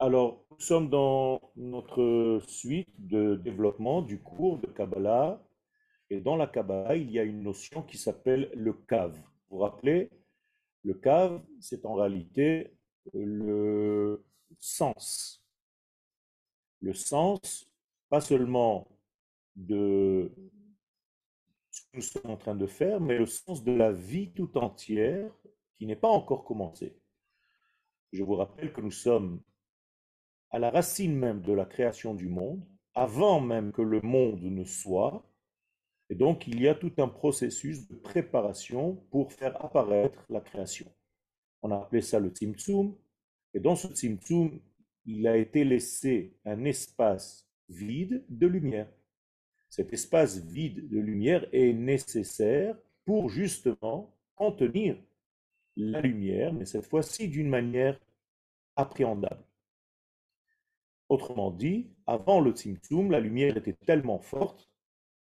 Alors, nous sommes dans notre suite de développement du cours de Kabbalah. Et dans la Kabbalah, il y a une notion qui s'appelle le cave. Vous vous rappelez, le cave, c'est en réalité le sens. Le sens, pas seulement de ce que nous sommes en train de faire, mais le sens de la vie tout entière qui n'est pas encore commencée. Je vous rappelle que nous sommes à la racine même de la création du monde, avant même que le monde ne soit, et donc il y a tout un processus de préparation pour faire apparaître la création. On a appelé ça le Tzimtzum, et dans ce Tzimtzum, il a été laissé un espace vide de lumière. Cet espace vide de lumière est nécessaire pour justement contenir la lumière, mais cette fois-ci d'une manière appréhendable. Autrement dit, avant le Tzimtzum, la lumière était tellement forte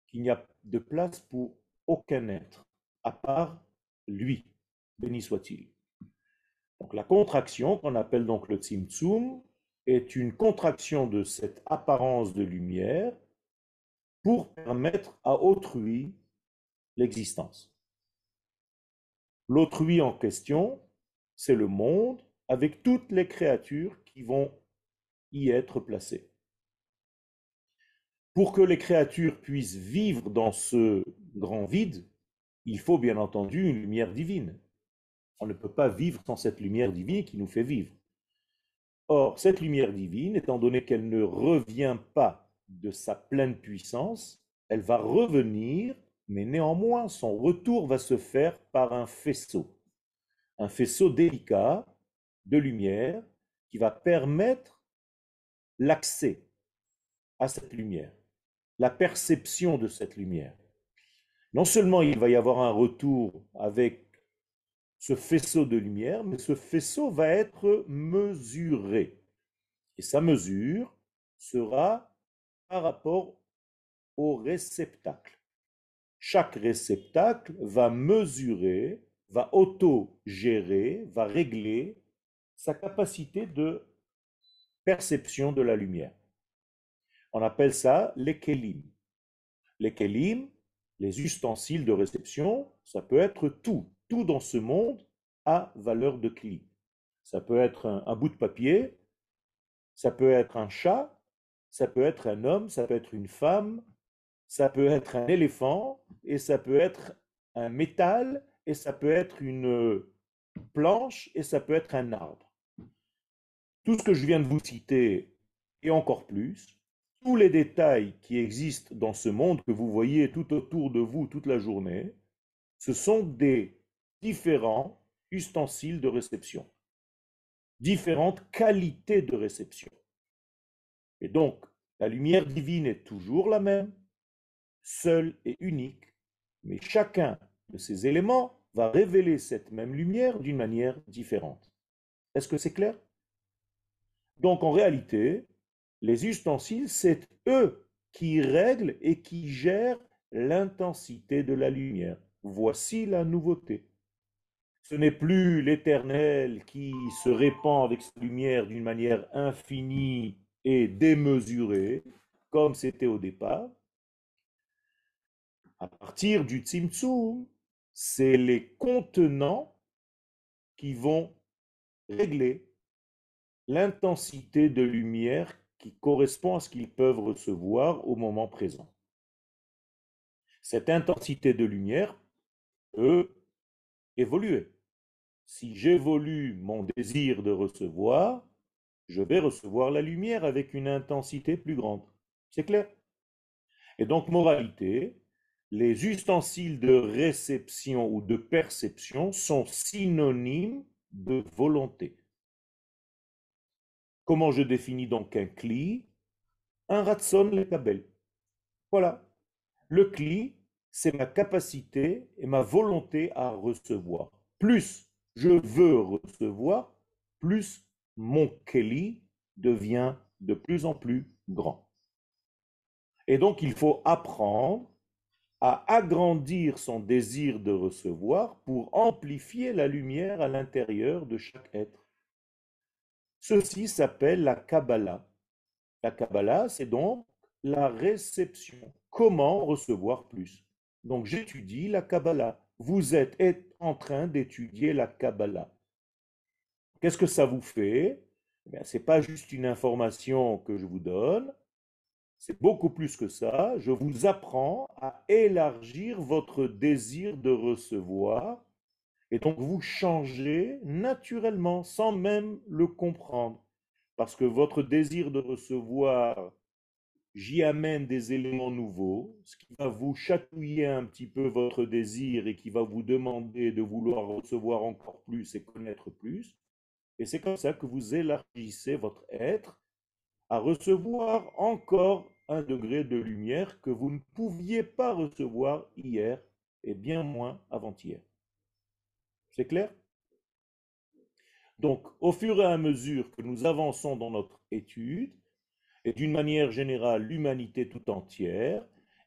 qu'il n'y a de place pour aucun être, à part lui, béni soit-il. Donc la contraction, qu'on appelle donc le Tzimtzum, est une contraction de cette apparence de lumière pour permettre à autrui l'existence. L'autrui en question, c'est le monde avec toutes les créatures qui vont y être placées. Pour que les créatures puissent vivre dans ce grand vide, il faut bien entendu une lumière divine. On ne peut pas vivre sans cette lumière divine qui nous fait vivre. Or, cette lumière divine, étant donné qu'elle ne revient pas de sa pleine puissance, elle va revenir, mais néanmoins son retour va se faire par un faisceau, un faisceau délicat de lumière qui va permettre l'accès à cette lumière, la perception de cette lumière. Non seulement il va y avoir un retour avec ce faisceau de lumière, mais ce faisceau va être mesuré. Et sa mesure sera par rapport au réceptacle. Chaque réceptacle va mesurer, va auto-gérer, va régler sa capacité de perception de la lumière. On appelle ça les kelim. Les kelim, les ustensiles de réception, ça peut être tout. Tout dans ce monde a valeur de kli. Ça peut être un, un bout de papier, ça peut être un chat, ça peut être un homme, ça peut être une femme, ça peut être un éléphant, et ça peut être un métal, et ça peut être une planche, et ça peut être un arbre. Tout ce que je viens de vous citer, et encore plus, tous les détails qui existent dans ce monde que vous voyez tout autour de vous toute la journée, ce sont des différents ustensiles de réception, différentes qualités de réception. Et donc, la lumière divine est toujours la même, seule et unique, mais chacun de ces éléments va révéler cette même lumière d'une manière différente. Est-ce que c'est clair? Donc en réalité, les ustensiles, c'est eux qui règlent et qui gèrent l'intensité de la lumière. Voici la nouveauté. Ce n'est plus l'Éternel qui se répand avec sa lumière d'une manière infinie et démesuré, comme c'était au départ. À partir du Tzimtzum, c'est les contenants qui vont régler l'intensité de lumière qui correspond à ce qu'ils peuvent recevoir au moment présent. Cette intensité de lumière peut évoluer. Si j'évolue mon désir de recevoir, je vais recevoir la lumière avec une intensité plus grande. C'est clair? Et donc, moralité, les ustensiles de réception ou de perception sont synonymes de volonté. Comment je définis donc un cli? Un ratson le kabel. Voilà. Le cli, c'est ma capacité et ma volonté à recevoir. Plus je veux recevoir, plus mon Kelly devient de plus en plus grand. Et donc, il faut apprendre à agrandir son désir de recevoir pour amplifier la lumière à l'intérieur de chaque être. Ceci s'appelle la Kabbalah. La Kabbalah, c'est donc la réception. Comment recevoir plus? Donc j'étudie la Kabbalah. Vous êtes en train d'étudier la Kabbalah. Qu'est-ce que ça vous fait? Eh Ce n'est pas juste une information que je vous donne, c'est beaucoup plus que ça. Je vous apprends à élargir votre désir de recevoir et donc vous changez naturellement sans même le comprendre. Parce que votre désir de recevoir, j'y amène des éléments nouveaux, ce qui va vous chatouiller un petit peu votre désir et qui va vous demander de vouloir recevoir encore plus et connaître plus. Et c'est comme ça que vous élargissez votre être à recevoir encore un degré de lumière que vous ne pouviez pas recevoir hier et bien moins avant-hier. C'est clair? Donc, au fur et à mesure que nous avançons dans notre étude, et d'une manière générale l'humanité tout entière,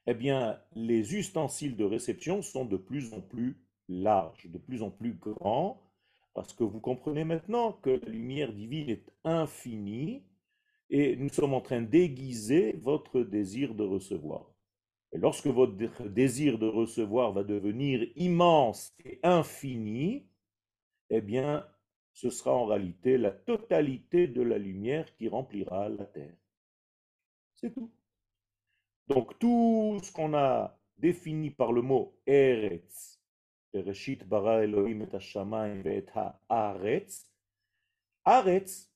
eh bien, les ustensiles de réception sont de plus en plus larges, de plus en plus grands, parce que vous comprenez maintenant que la lumière divine est infinie et nous sommes en train d'aiguiser votre désir de recevoir. Et lorsque votre désir de recevoir va devenir immense et infini, eh bien, ce sera en réalité la totalité de la lumière qui remplira la terre. C'est tout. Donc tout ce qu'on a défini par le mot Eretz, Bereshit bara Elohim et Hashamayim et Haaretz, Haaretz,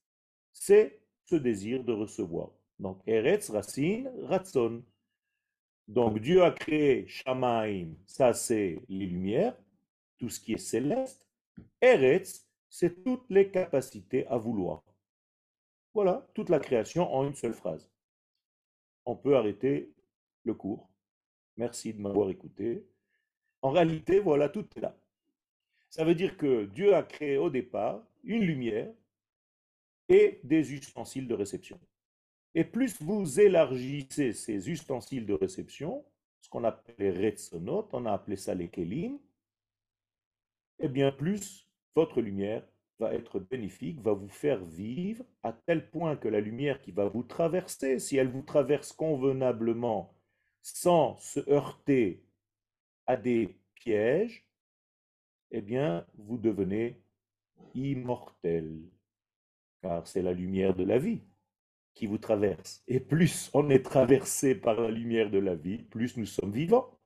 c'est ce désir de recevoir. Donc, Eretz, racine, Ratson. Donc, Dieu a créé Shamaim, ça c'est les lumières, tout ce qui est céleste. Eretz, c'est toutes les capacités à vouloir. Voilà, toute la création en une seule phrase. On peut arrêter le cours. Merci de m'avoir écouté. En réalité, voilà, tout est là. Ça veut dire que Dieu a créé au départ une lumière et des ustensiles de réception. Et plus vous élargissez ces ustensiles de réception, ce qu'on appelle les retsonot, on a appelé ça les kelim, et eh bien plus votre lumière va être bénéfique, va vous faire vivre à tel point que la lumière qui va vous traverser, si elle vous traverse convenablement, sans se heurter à des pièges, eh bien, vous devenez immortel car c'est la lumière de la vie qui vous traverse. Et plus on est traversé par la lumière de la vie, plus nous sommes vivants.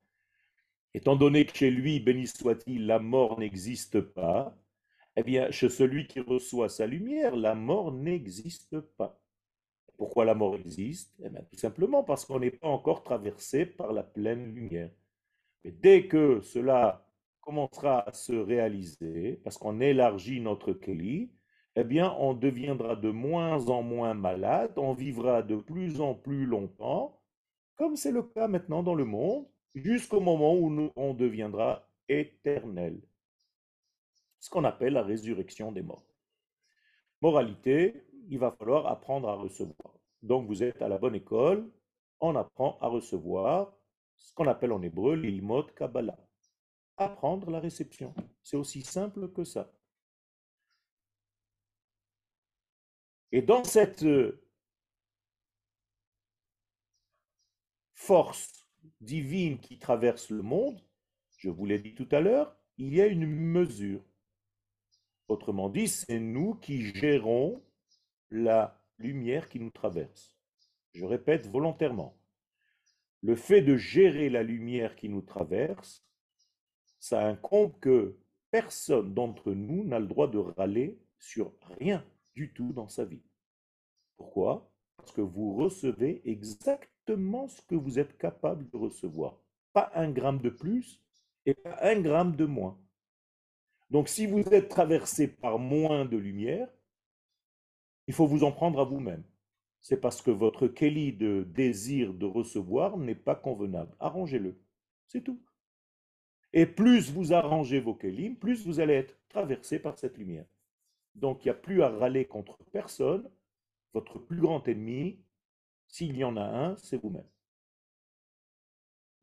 Étant donné que chez lui, béni soit-il, la mort n'existe pas, eh bien, chez celui qui reçoit sa lumière, la mort n'existe pas. Pourquoi la mort existe? Eh bien, Tout simplement parce qu'on n'est pas encore traversé par la pleine lumière. Mais dès que cela commencera à se réaliser, parce qu'on élargit notre Kéli, eh bien, on deviendra de moins en moins malade, on vivra de plus en plus longtemps, comme c'est le cas maintenant dans le monde, jusqu'au moment où on deviendra éternel. Ce qu'on appelle la résurrection des morts. Moralité, il va falloir apprendre à recevoir. Donc vous êtes à la bonne école, on apprend à recevoir ce qu'on appelle en hébreu l'ilmot Kabbalah. Apprendre la réception. C'est aussi simple que ça. Et dans cette euh, force divine qui traverse le monde, je vous l'ai dit tout à l'heure, il y a une mesure. Autrement dit, c'est nous qui gérons la lumière qui nous traverse. Je répète volontairement. Le fait de gérer la lumière qui nous traverse, ça incombe que personne d'entre nous n'a le droit de râler sur rien du tout dans sa vie. Pourquoi? Parce que vous recevez exactement ce que vous êtes capable de recevoir. Pas un gramme de plus et pas un gramme de moins. Donc si vous êtes traversé par moins de lumière, il faut vous en prendre à vous-même. C'est parce que votre Kelly de désir de recevoir n'est pas convenable. Arrangez-le. C'est tout. Et plus vous arrangez vos Kélim, plus vous allez être traversé par cette lumière. Donc il n'y a plus à râler contre personne. Votre plus grand ennemi, s'il y en a un, c'est vous-même.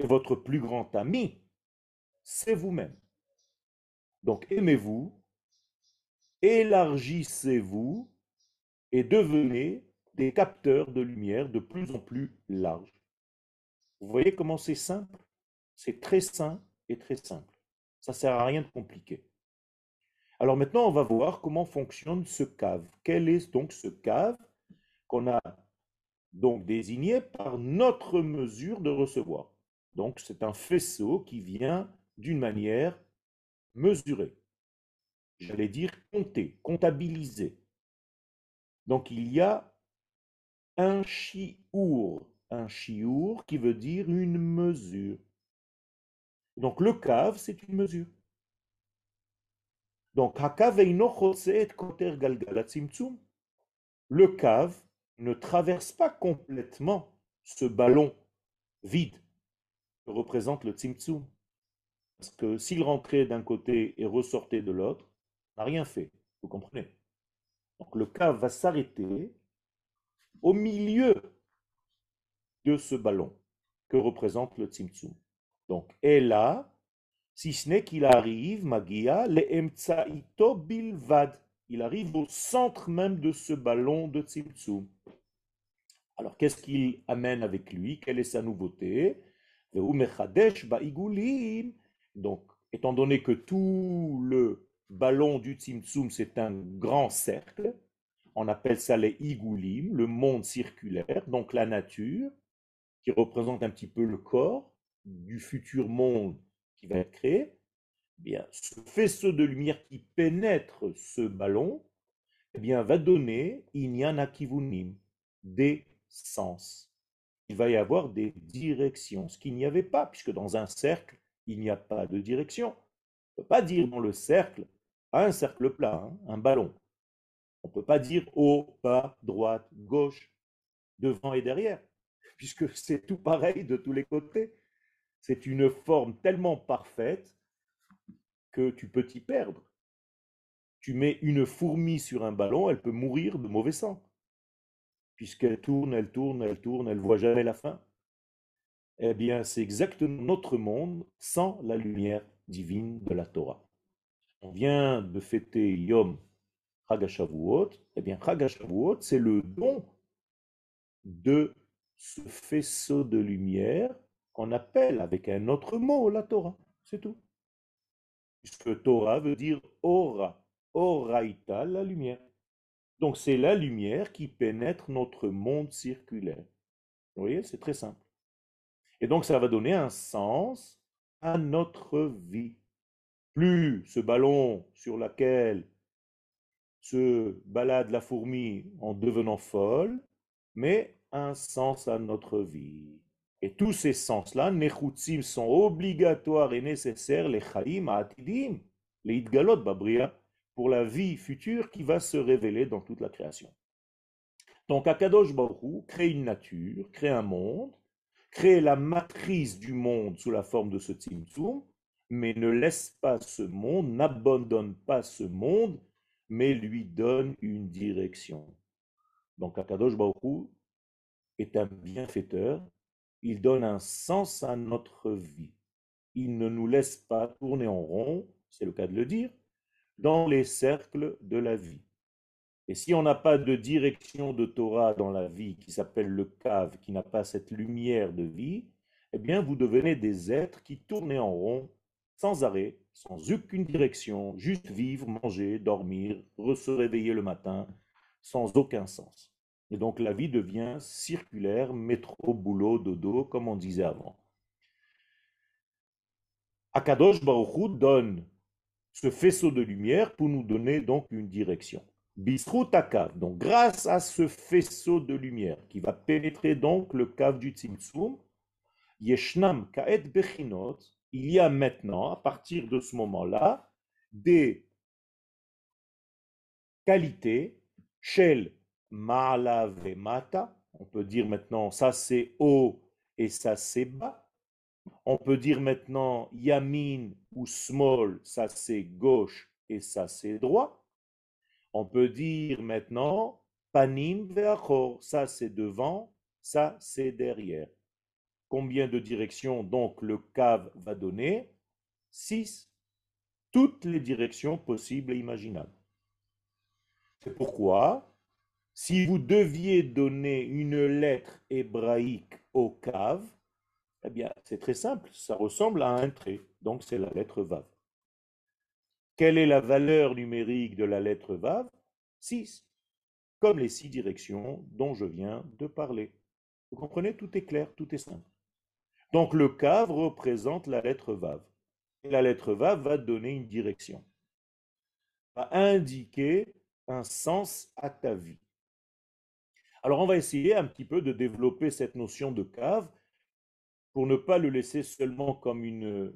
Et votre plus grand ami, c'est vous-même. Donc aimez-vous, élargissez-vous et devenez des capteurs de lumière de plus en plus larges. Vous voyez comment c'est simple? C'est très simple et très simple. Ça ne sert à rien de compliqué. Alors maintenant, on va voir comment fonctionne ce cave. Quel est donc ce cave qu'on a donc désigné par notre mesure de recevoir? Donc c'est un faisceau qui vient d'une manière mesurée. J'allais dire compter, comptabiliser. Donc il y a un chiour, un chiour qui veut dire une mesure. Donc le cave, c'est une mesure. Donc, le cave ne traverse pas complètement ce ballon vide que représente le tzimtzum. Parce que s'il rentrait d'un côté et ressortait de l'autre, n'a rien fait. Vous comprenez? Donc le cave va s'arrêter au milieu de ce ballon que représente le tzimtzum. Donc, et là, si ce n'est qu'il arrive, Magia, le bilvad. Il arrive au centre même de ce ballon de Tzimtzum. Alors, qu'est-ce qu'il amène avec lui? Quelle est sa nouveauté? Donc, étant donné que tout le ballon du Tzimtzum, c'est un grand cercle, on appelle ça les Igoulim, le monde circulaire, donc la nature, qui représente un petit peu le corps du futur monde va être créé, eh ce faisceau de lumière qui pénètre ce ballon eh bien, va donner Inyan des sens. Il va y avoir des directions, ce qu'il n'y avait pas, puisque dans un cercle, il n'y a pas de direction. On ne peut pas dire dans le cercle, un cercle plat, hein, un ballon. On ne peut pas dire haut, bas, droite, gauche, devant et derrière, puisque c'est tout pareil de tous les côtés. C'est une forme tellement parfaite que tu peux t'y perdre. Tu mets une fourmi sur un ballon, elle peut mourir de mauvais sang. Puisqu'elle tourne, elle tourne, elle tourne, elle ne voit jamais la fin. Eh bien, c'est exactement notre monde sans la lumière divine de la Torah. On vient de fêter Yom Chagashavuot. Eh bien, Chagashavuot, c'est le don de ce faisceau de lumière qu'on appelle avec un autre mot la Torah. C'est tout. Puisque Torah veut dire aura, oraita, la lumière. Donc c'est la lumière qui pénètre notre monde circulaire. Vous voyez, c'est très simple. Et donc ça va donner un sens à notre vie. Plus ce ballon sur lequel se balade la fourmi en devenant folle, mais un sens à notre vie. Et tous ces sens-là, nechutzim, sont obligatoires et nécessaires, les chaim atidim, les idgalot babria, pour la vie future qui va se révéler dans toute la création. Donc Akadosh Baruch crée une nature, crée un monde, crée la matrice du monde sous la forme de ce tzimtzum, mais ne laisse pas ce monde, n'abandonne pas ce monde, mais lui donne une direction. Donc Akadosh Baruch est un bienfaiteur il donne un sens à notre vie. Il ne nous laisse pas tourner en rond, c'est le cas de le dire, dans les cercles de la vie. Et si on n'a pas de direction de Torah dans la vie qui s'appelle le cave, qui n'a pas cette lumière de vie, eh bien vous devenez des êtres qui tournent en rond, sans arrêt, sans aucune direction, juste vivre, manger, dormir, se réveiller le matin, sans aucun sens. Et donc la vie devient circulaire, métro, boulot, dodo, comme on disait avant. Akadosh Baruch donne ce faisceau de lumière pour nous donner donc une direction. Bisrut donc grâce à ce faisceau de lumière qui va pénétrer donc le cave du Tzimtzum, Yeshnam Kaet Bechinot, il y a maintenant, à partir de ce moment-là, des qualités, Shel Mala mata. On peut dire maintenant ça c'est haut et ça c'est bas. On peut dire maintenant yamin ou small, ça c'est gauche et ça c'est droit. On peut dire maintenant panim ve'achor, ça c'est devant, ça c'est derrière. Combien de directions donc le cave va donner? Six. Toutes les directions possibles et imaginables. C'est pourquoi Si vous deviez donner une lettre hébraïque au cave, eh bien, c'est très simple, ça ressemble à un trait, donc c'est la lettre Vav. Quelle est la valeur numérique de la lettre Vav? 6, comme les six directions dont je viens de parler. Vous comprenez, tout est clair, tout est simple. Donc le cave représente la lettre Vav. Et la lettre Vav va donner une direction, va indiquer un sens à ta vie. Alors on va essayer un petit peu de développer cette notion de cave pour ne pas le laisser seulement comme une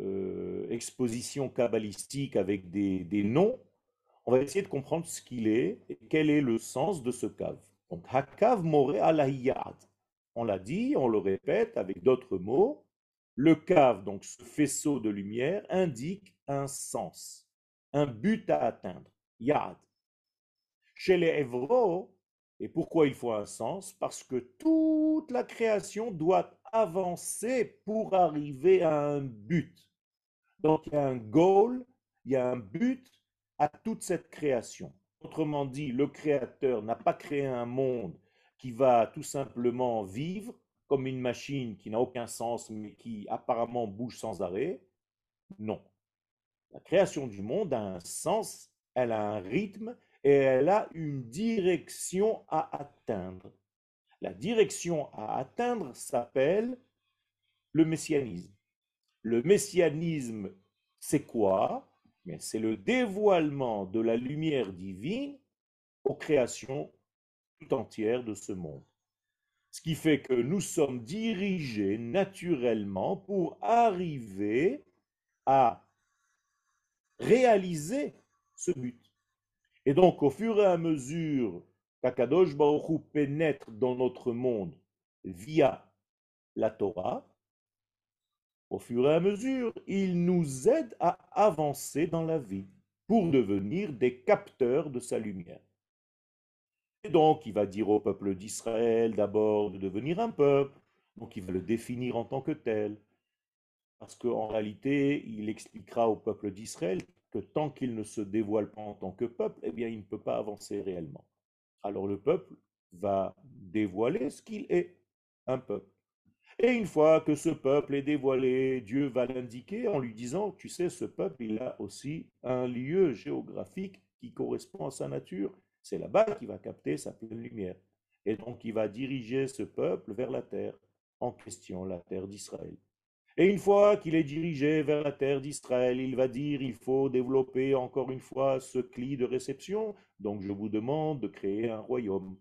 euh, exposition kabbalistique avec des, des, noms, on va essayer de comprendre ce qu'il est et quel est le sens de ce cave. Donc, Hakav Alayad. On l'a dit, on le répète avec d'autres mots. Le cave, donc ce faisceau de lumière, indique un sens, un but à atteindre. Yad. Chez les Hévros, et pourquoi il faut un sens? Parce que toute la création doit avancer pour arriver à un but. Donc il y a un goal, il y a un but à toute cette création. Autrement dit, le Créateur n'a pas créé un monde qui va tout simplement vivre comme une machine qui n'a aucun sens mais qui apparemment bouge sans arrêt. Non. La création du monde a un sens, elle a un rythme et elle a une direction à atteindre. La direction à atteindre s'appelle le messianisme. Le messianisme, c'est quoi? C'est le dévoilement de la lumière divine aux créations tout entières de ce monde. Ce qui fait que nous sommes dirigés naturellement pour arriver à réaliser ce but. Et donc, au fur et à mesure qu'Akadosh Baruch pénètre dans notre monde via la Torah, au fur et à mesure, il nous aide à avancer dans la vie pour devenir des capteurs de sa lumière. Et donc, il va dire au peuple d'Israël d'abord de devenir un peuple, donc il va le définir en tant que tel, parce qu'en réalité, il expliquera au peuple d'Israël tant qu'il ne se dévoile pas en tant que peuple, eh bien, il ne peut pas avancer réellement. Alors le peuple va dévoiler ce qu'il est, un peuple. Et une fois que ce peuple est dévoilé, Dieu va l'indiquer en lui disant, tu sais, ce peuple, il a aussi un lieu géographique qui correspond à sa nature. C'est là-bas qu'il va capter sa pleine lumière. Et donc il va diriger ce peuple vers la terre en question, la terre d'Israël. Et une fois qu'il est dirigé vers la terre d'Israël, il va dire, il faut développer encore une fois ce cli de réception, donc je vous demande de créer un royaume.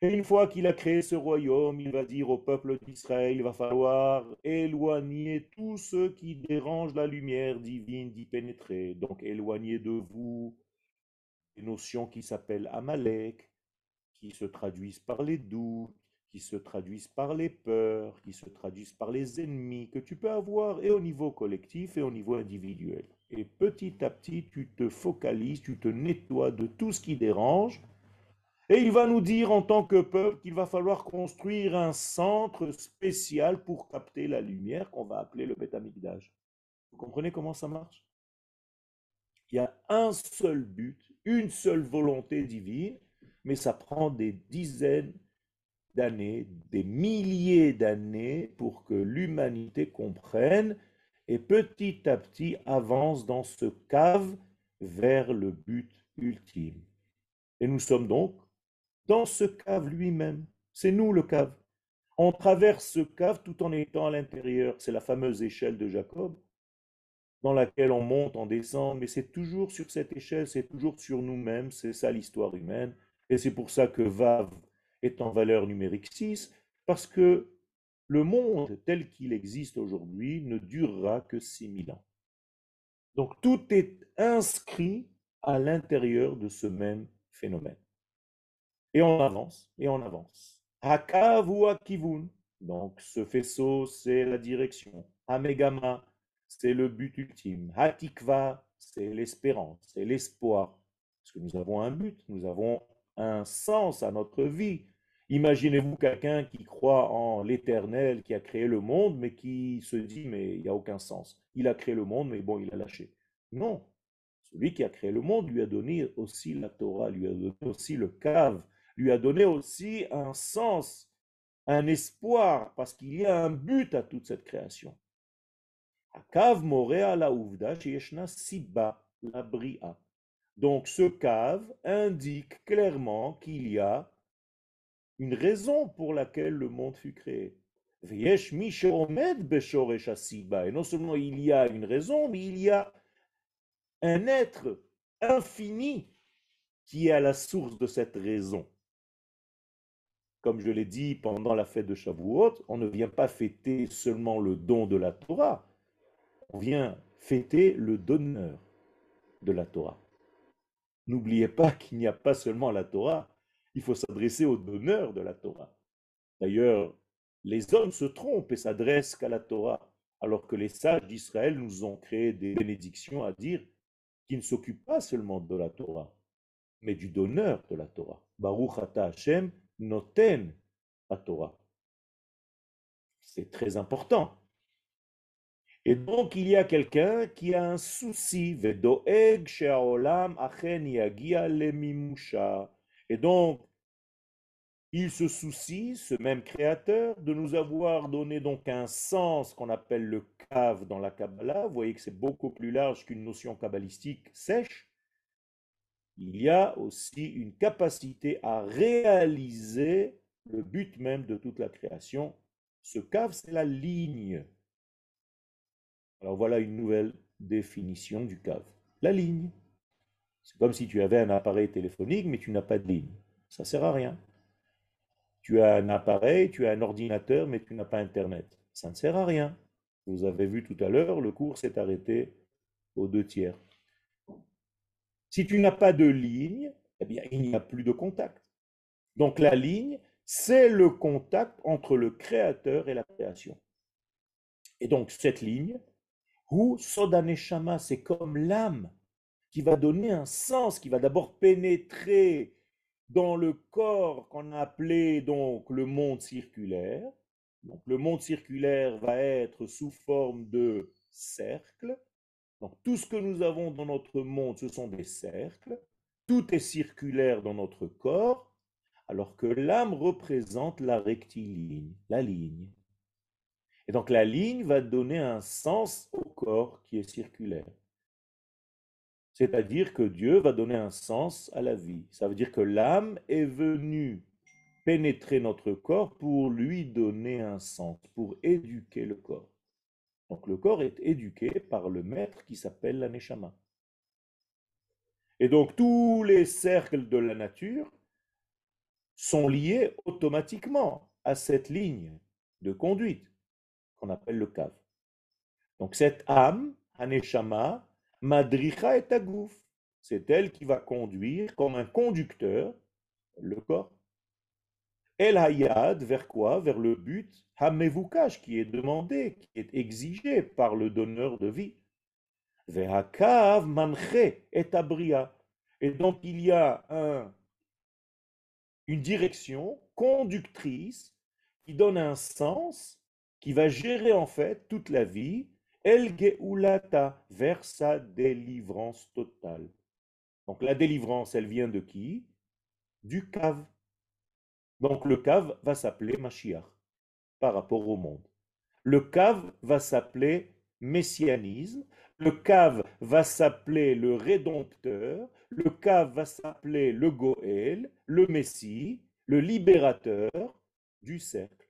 Et une fois qu'il a créé ce royaume, il va dire au peuple d'Israël, il va falloir éloigner tous ceux qui dérangent la lumière divine d'y pénétrer. Donc éloigner de vous des notions qui s'appellent Amalek, qui se traduisent par les doutes, qui se traduisent par les peurs, qui se traduisent par les ennemis que tu peux avoir et au niveau collectif et au niveau individuel. Et petit à petit, tu te focalises, tu te nettoies de tout ce qui dérange. Et il va nous dire en tant que peuple qu'il va falloir construire un centre spécial pour capter la lumière qu'on va appeler le Beth Vous comprenez comment ça marche? Il y a un seul but, une seule volonté divine, mais ça prend des dizaines d'années, des milliers d'années pour que l'humanité comprenne et petit à petit avance dans ce cave vers le but ultime. Et nous sommes donc dans ce cave lui-même. C'est nous le cave. On traverse ce cave tout en étant à l'intérieur. C'est la fameuse échelle de Jacob dans laquelle on monte, on descend, mais c'est toujours sur cette échelle, c'est toujours sur nous-mêmes, c'est ça l'histoire humaine. Et c'est pour ça que Vav est en valeur numérique 6, parce que le monde tel qu'il existe aujourd'hui ne durera que 6000 ans. Donc tout est inscrit à l'intérieur de ce même phénomène. Et on avance, et on avance. Hakav ou Akivun, donc ce faisceau, c'est la direction. Amegama, c'est le but ultime. Hatikva, c'est l'espérance, c'est l'espoir. Parce que nous avons un but, nous avons un sens à notre vie. Imaginez-vous quelqu'un qui croit en l'éternel, qui a créé le monde, mais qui se dit, mais il n'y a aucun sens. Il a créé le monde, mais bon, il a lâché. Non. Celui qui a créé le monde lui a donné aussi la Torah, lui a donné aussi le cave, lui a donné aussi un sens, un espoir, parce qu'il y a un but à toute cette création. Morea la siba la. Donc ce cave indique clairement qu'il y a une raison pour laquelle le monde fut créé. Et non seulement il y a une raison, mais il y a un être infini qui est à la source de cette raison. Comme je l'ai dit pendant la fête de Shavuot, on ne vient pas fêter seulement le don de la Torah, on vient fêter le donneur de la Torah. N'oubliez pas qu'il n'y a pas seulement la Torah, il faut s'adresser au donneur de la Torah. D'ailleurs, les hommes se trompent et s'adressent qu'à la Torah, alors que les sages d'Israël nous ont créé des bénédictions à dire qui ne s'occupent pas seulement de la Torah, mais du donneur de la Torah. Baruch ata Hashem noten la Torah. C'est très important. Et donc, il y a quelqu'un qui a un souci. Et donc, il se soucie, ce même créateur, de nous avoir donné donc un sens qu'on appelle le cave dans la Kabbalah. Vous voyez que c'est beaucoup plus large qu'une notion kabbalistique sèche. Il y a aussi une capacité à réaliser le but même de toute la création. Ce cave, c'est la ligne. Alors voilà une nouvelle définition du cave. La ligne. C'est comme si tu avais un appareil téléphonique, mais tu n'as pas de ligne. Ça ne sert à rien. Tu as un appareil, tu as un ordinateur, mais tu n'as pas Internet. Ça ne sert à rien. Vous avez vu tout à l'heure, le cours s'est arrêté aux deux tiers. Si tu n'as pas de ligne, eh bien, il n'y a plus de contact. Donc la ligne, c'est le contact entre le créateur et la création. Et donc cette ligne, ou Sodaneshama, c'est comme l'âme qui va donner un sens, qui va d'abord pénétrer dans le corps qu'on a appelé donc le monde circulaire. Donc le monde circulaire va être sous forme de cercle. Donc tout ce que nous avons dans notre monde, ce sont des cercles. Tout est circulaire dans notre corps, alors que l'âme représente la rectiligne, la ligne. Et donc la ligne va donner un sens au corps qui est circulaire. C'est-à-dire que Dieu va donner un sens à la vie. Ça veut dire que l'âme est venue pénétrer notre corps pour lui donner un sens, pour éduquer le corps. Donc le corps est éduqué par le maître qui s'appelle la Neshama. Et donc tous les cercles de la nature sont liés automatiquement à cette ligne de conduite qu'on appelle le cave. Donc cette âme, Aneshama, Madricha et Tagouf. C'est elle qui va conduire comme un conducteur le corps. El Hayad, vers quoi? Vers le but Hamevukash, qui est demandé, qui est exigé par le donneur de vie. Vehakav manche et abria. Et donc il y a un, une direction conductrice qui donne un sens, qui va gérer en fait toute la vie El Geulata, vers sa délivrance totale. Donc la délivrance, elle vient de qui? Du cave. Donc le cave va s'appeler Mashiach par rapport au monde. Le cave va s'appeler messianisme. Le cave va s'appeler le rédempteur. Le cave va s'appeler le Goël, le Messie, le libérateur du cercle.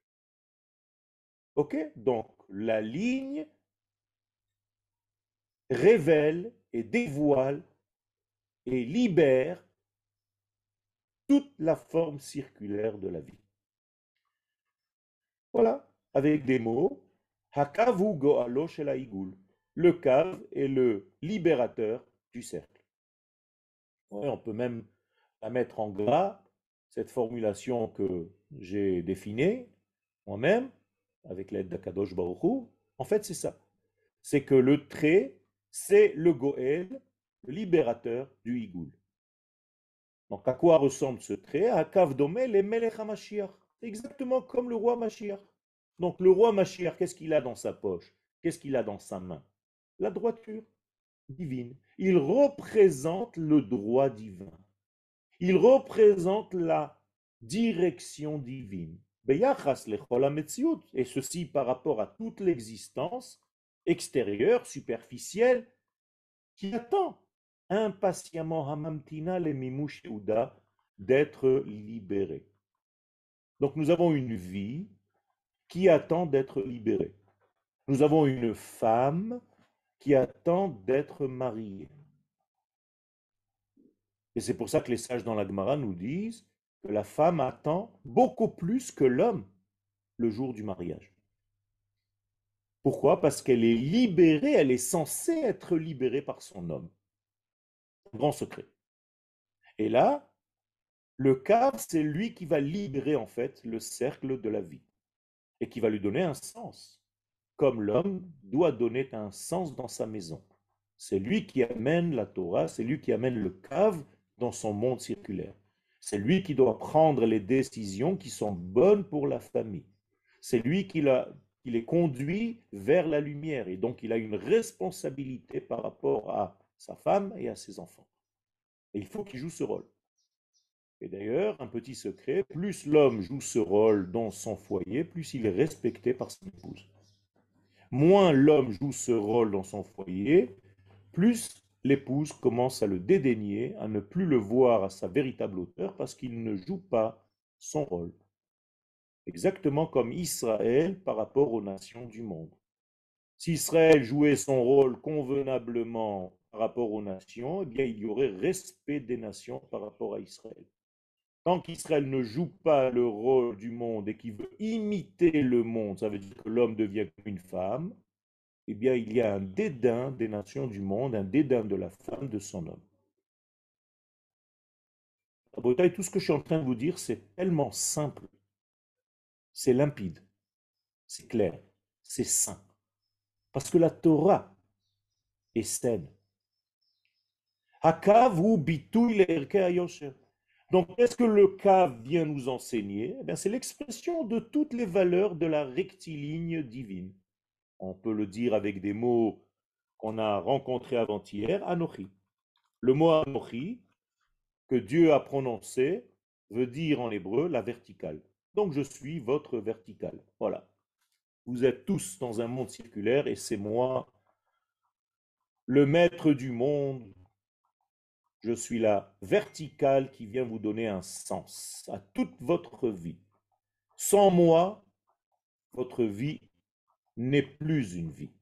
Ok? Donc la ligne révèle et dévoile et libère toute la forme circulaire de la vie. Voilà, avec des mots, Hakavu Goalo Le cave est le libérateur du cercle. on peut même la mettre en gras, cette formulation que j'ai définie moi-même, avec l'aide d'Akadosh Baruch En fait, c'est ça. C'est que le trait c'est le Goël, le libérateur du Higoul. Donc à quoi ressemble ce trait? À Kavdomel et Melech. Exactement comme le roi Mashiach. Donc le roi Mashiach, qu'est-ce qu'il a dans sa poche? Qu'est-ce qu'il a dans sa main? La droiture. divine. Il représente le droit divin. Il représente la direction divine. Et ceci par rapport à toute l'existence extérieure, superficielle, qui attend impatiemment Hamamtina le d'être libéré. Donc nous avons une vie qui attend d'être libérée. Nous avons une femme qui attend d'être mariée. Et c'est pour ça que les sages dans la Gemara nous disent que la femme attend beaucoup plus que l'homme le jour du mariage. Pourquoi? Parce qu'elle est libérée, elle est censée être libérée par son homme. Grand secret. Et là, le cave, c'est lui qui va libérer en fait le cercle de la vie et qui va lui donner un sens, comme l'homme doit donner un sens dans sa maison. C'est lui qui amène la Torah, c'est lui qui amène le cave dans son monde circulaire. C'est lui qui doit prendre les décisions qui sont bonnes pour la famille. C'est lui qui, qui les conduit vers la lumière et donc il a une responsabilité par rapport à sa femme et à ses enfants. Et il faut qu'il joue ce rôle. Et d'ailleurs, un petit secret, plus l'homme joue ce rôle dans son foyer, plus il est respecté par son épouse. Moins l'homme joue ce rôle dans son foyer, plus l'épouse commence à le dédaigner, à ne plus le voir à sa véritable hauteur parce qu'il ne joue pas son rôle. Exactement comme Israël par rapport aux nations du monde. Si Israël jouait son rôle convenablement par rapport aux nations, eh il y aurait respect des nations par rapport à Israël. Tant qu'Israël ne joue pas le rôle du monde et qu'il veut imiter le monde, ça veut dire que l'homme devient une femme, eh bien, il y a un dédain des nations du monde, un dédain de la femme de son homme. tout ce que je suis en train de vous dire, c'est tellement simple, c'est limpide, c'est clair, c'est sain. Parce que la Torah est saine. Hakavu bitul donc, qu'est-ce que le cas vient nous enseigner? Eh C'est l'expression de toutes les valeurs de la rectiligne divine. On peut le dire avec des mots qu'on a rencontrés avant-hier, Anochi. Le mot Anochi, que Dieu a prononcé, veut dire en hébreu la verticale. Donc, je suis votre verticale. Voilà. Vous êtes tous dans un monde circulaire et c'est moi, le maître du monde, je suis la verticale qui vient vous donner un sens à toute votre vie. Sans moi, votre vie n'est plus une vie.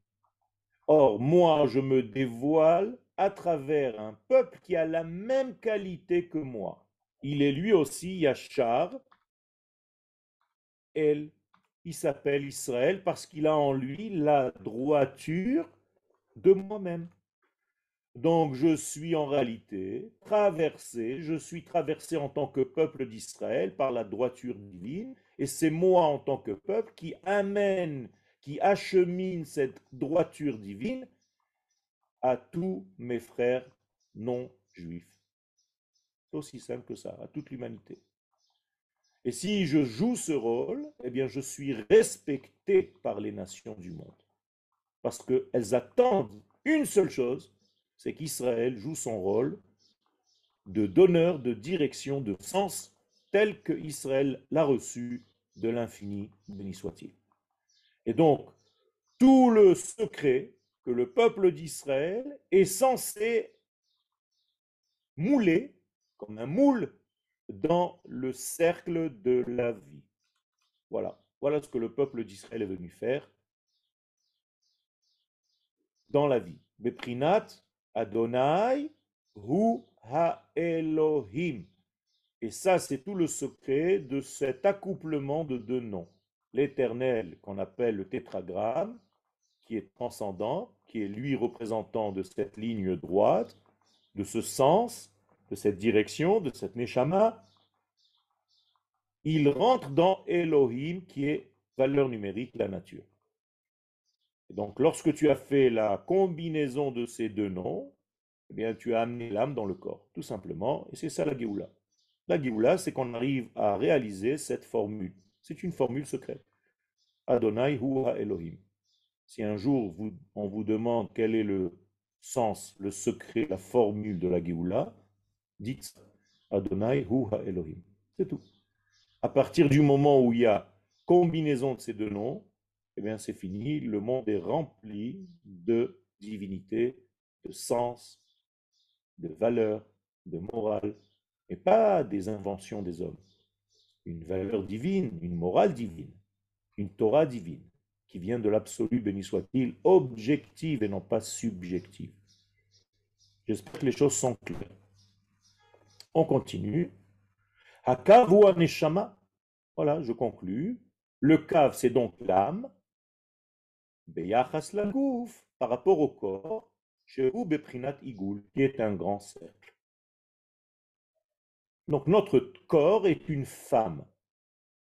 Or, moi, je me dévoile à travers un peuple qui a la même qualité que moi. Il est lui aussi Yachar. Il s'appelle Israël parce qu'il a en lui la droiture de moi-même. Donc je suis en réalité traversé, je suis traversé en tant que peuple d'Israël par la droiture divine, et c'est moi en tant que peuple qui amène, qui achemine cette droiture divine à tous mes frères non juifs. C'est aussi simple que ça, à toute l'humanité. Et si je joue ce rôle, eh bien je suis respecté par les nations du monde. Parce qu'elles attendent une seule chose, c'est qu'Israël joue son rôle de donneur de direction, de sens, tel que Israël l'a reçu de l'infini, béni soit-il. Et donc, tout le secret que le peuple d'Israël est censé mouler, comme un moule, dans le cercle de la vie. Voilà. Voilà ce que le peuple d'Israël est venu faire dans la vie. Beprinat, Adonai hu ha-Elohim. Et ça, c'est tout le secret de cet accouplement de deux noms. L'éternel, qu'on appelle le tétragramme, qui est transcendant, qui est lui représentant de cette ligne droite, de ce sens, de cette direction, de cette neshama, il rentre dans Elohim, qui est valeur numérique, la nature donc, lorsque tu as fait la combinaison de ces deux noms, eh bien, tu as amené l'âme dans le corps, tout simplement, et c'est ça la Géoula. La Géoula, c'est qu'on arrive à réaliser cette formule. C'est une formule secrète. Adonai Hua Elohim. Si un jour on vous demande quel est le sens, le secret, la formule de la Géoula, dites Adonai Hu Elohim. C'est tout. À partir du moment où il y a combinaison de ces deux noms, eh bien c'est fini, le monde est rempli de divinité, de sens, de valeur, de morale, et pas des inventions des hommes. Une valeur divine, une morale divine, une Torah divine, qui vient de l'absolu, béni soit-il, objective et non pas subjective. J'espère que les choses sont claires. On continue. Hakavu neshama. Voilà, je conclus. Le kav, c'est donc l'âme. Beyachas la par rapport au corps. Chez Beprinat Igul, qui est un grand cercle. Donc notre corps est une femme.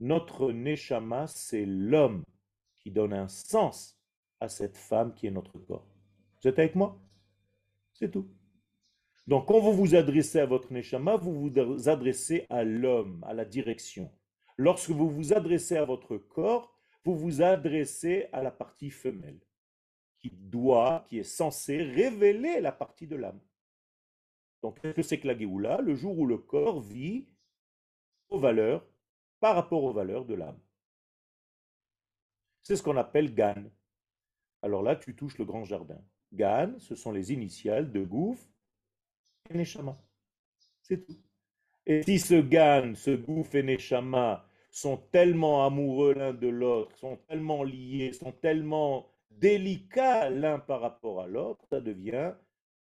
Notre neshama, c'est l'homme qui donne un sens à cette femme qui est notre corps. Vous êtes avec moi? C'est tout. Donc quand vous vous adressez à votre neshama, vous vous adressez à l'homme, à la direction. Lorsque vous vous adressez à votre corps, vous vous adressez à la partie femelle, qui doit, qui est censée révéler la partie de l'âme. Donc, qu'est-ce que c'est que la Géoula Le jour où le corps vit aux valeurs, par rapport aux valeurs de l'âme. C'est ce qu'on appelle Gan. Alors là, tu touches le grand jardin. Gan, ce sont les initiales de Gouf et. C'est tout. Et si ce Gan, ce Gouf et Neshama sont tellement amoureux l'un de l'autre, sont tellement liés, sont tellement délicats l'un par rapport à l'autre, ça devient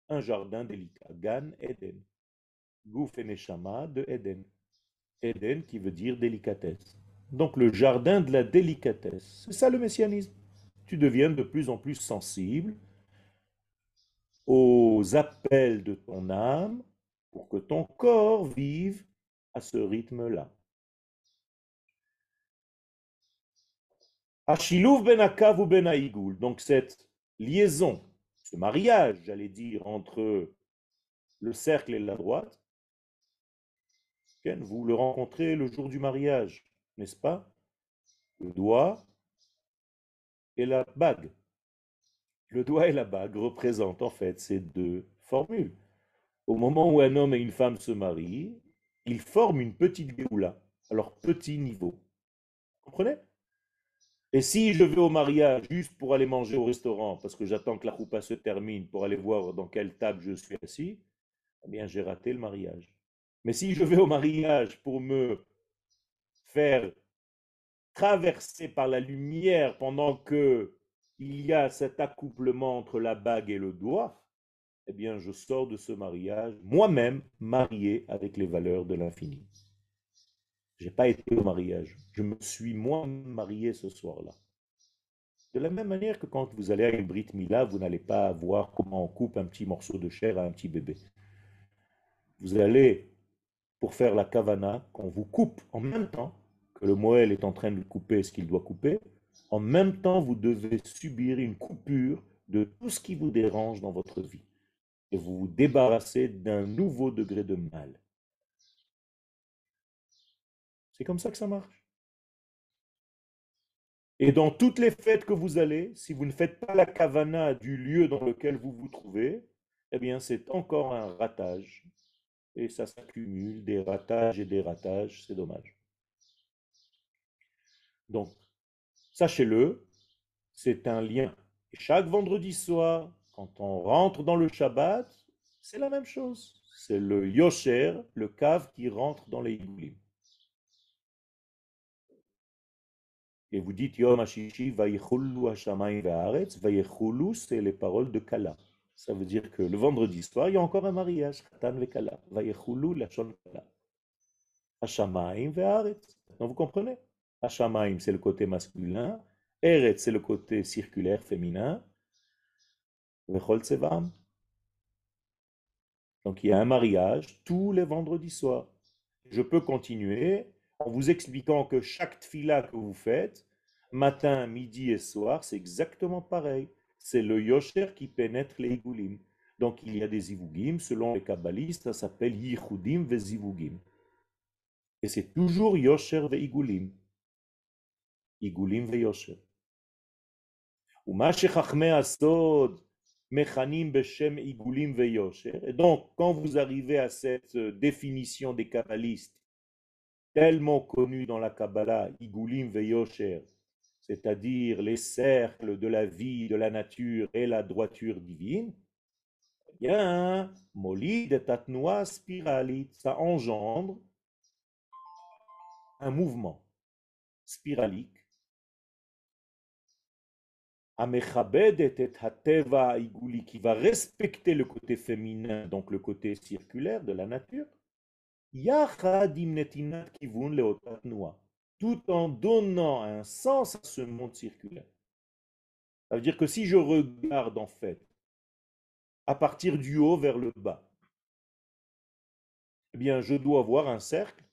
un jardin délicat. Gan Eden. Gouf et de Eden. Eden qui veut dire délicatesse. Donc le jardin de la délicatesse. C'est ça le messianisme. Tu deviens de plus en plus sensible aux appels de ton âme pour que ton corps vive à ce rythme-là. Achilou ben ou ben Donc cette liaison ce mariage, j'allais dire, entre le cercle et la droite, vous le rencontrez le jour du mariage, n'est-ce pas? Le doigt et la bague. Le doigt et la bague représentent en fait ces deux formules. Au moment où un homme et une femme se marient, ils forment une petite géoula, à leur petit niveau. Vous comprenez? Et si je vais au mariage juste pour aller manger au restaurant, parce que j'attends que la roupa se termine pour aller voir dans quelle table je suis assis, eh bien j'ai raté le mariage. Mais si je vais au mariage pour me faire traverser par la lumière pendant que il y a cet accouplement entre la bague et le doigt, eh bien je sors de ce mariage moi-même marié avec les valeurs de l'infini. Je n'ai pas été au mariage. Je me suis moi marié ce soir-là. De la même manière que quand vous allez à une Brit Mila, vous n'allez pas voir comment on coupe un petit morceau de chair à un petit bébé. Vous allez, pour faire la kavana, qu'on vous coupe en même temps que le Moël est en train de couper ce qu'il doit couper, en même temps vous devez subir une coupure de tout ce qui vous dérange dans votre vie. Et vous vous débarrassez d'un nouveau degré de mal. C'est comme ça que ça marche. Et dans toutes les fêtes que vous allez, si vous ne faites pas la kavana du lieu dans lequel vous vous trouvez, eh bien c'est encore un ratage. Et ça s'accumule, des ratages et des ratages, c'est dommage. Donc, sachez-le, c'est un lien. Et chaque vendredi soir, quand on rentre dans le Shabbat, c'est la même chose. C'est le yosher, le cave qui rentre dans les Igoulim. Et vous dites Yom Hashishi, Vayichulu Hashamayim Ve'aretz, Vayichulu, c'est les paroles de Kala. Ça veut dire que le vendredi soir, il y a encore un mariage, Khatan Ve'Kala. Vayichulu Lashon Kala. Hashamayim Ve'aretz. Donc vous comprenez? Hashamayim, c'est le côté masculin. Eretz, c'est le côté circulaire féminin. Donc il y a un mariage tous les vendredis soirs. Je peux continuer en vous expliquant que chaque tfila que vous faites, matin, midi et soir, c'est exactement pareil. C'est le yosher qui pénètre les igoulim. Donc il y a des ivugim, selon les kabbalistes, ça s'appelle yichudim vezivugim. Et c'est toujours yosher ve igulim. Et donc, quand vous arrivez à cette définition des kabbalistes, tellement connue dans la Kabbalah, Igulim Veyosher, c'est-à-dire les cercles de la vie, de la nature et la droiture divine, eh bien, Molid Tatnoa spiralit, ça engendre un mouvement spiralique qui va respecter le côté féminin, donc le côté circulaire de la nature, tout en donnant un sens à ce monde circulaire. Ça veut dire que si je regarde en fait à partir du haut vers le bas, eh bien je dois voir un cercle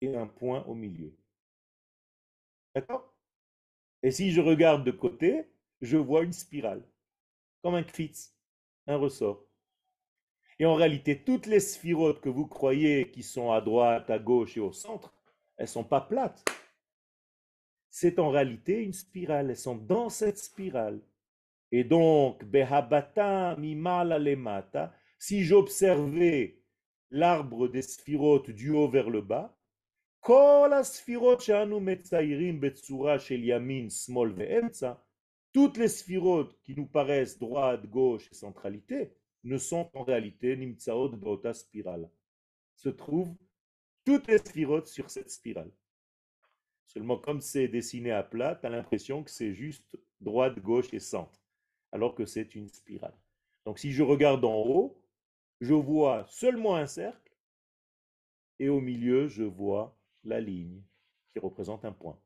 et un point au milieu. D'accord? Et si je regarde de côté, je vois une spirale, comme un kvitz, un ressort. Et en réalité, toutes les sphirotes que vous croyez qui sont à droite, à gauche et au centre, elles ne sont pas plates. C'est en réalité une spirale, elles sont dans cette spirale. Et donc, si j'observais l'arbre des sphirotes du haut vers le bas, toutes les sphirotes qui nous paraissent droite, gauche et centralité ne sont en réalité nimtsaot bota spirale. Se trouvent toutes les sphirotes sur cette spirale. Seulement comme c'est dessiné à plat, tu as l'impression que c'est juste droite, gauche et centre, alors que c'est une spirale. Donc si je regarde en haut, je vois seulement un cercle, et au milieu, je vois la ligne qui représente un point.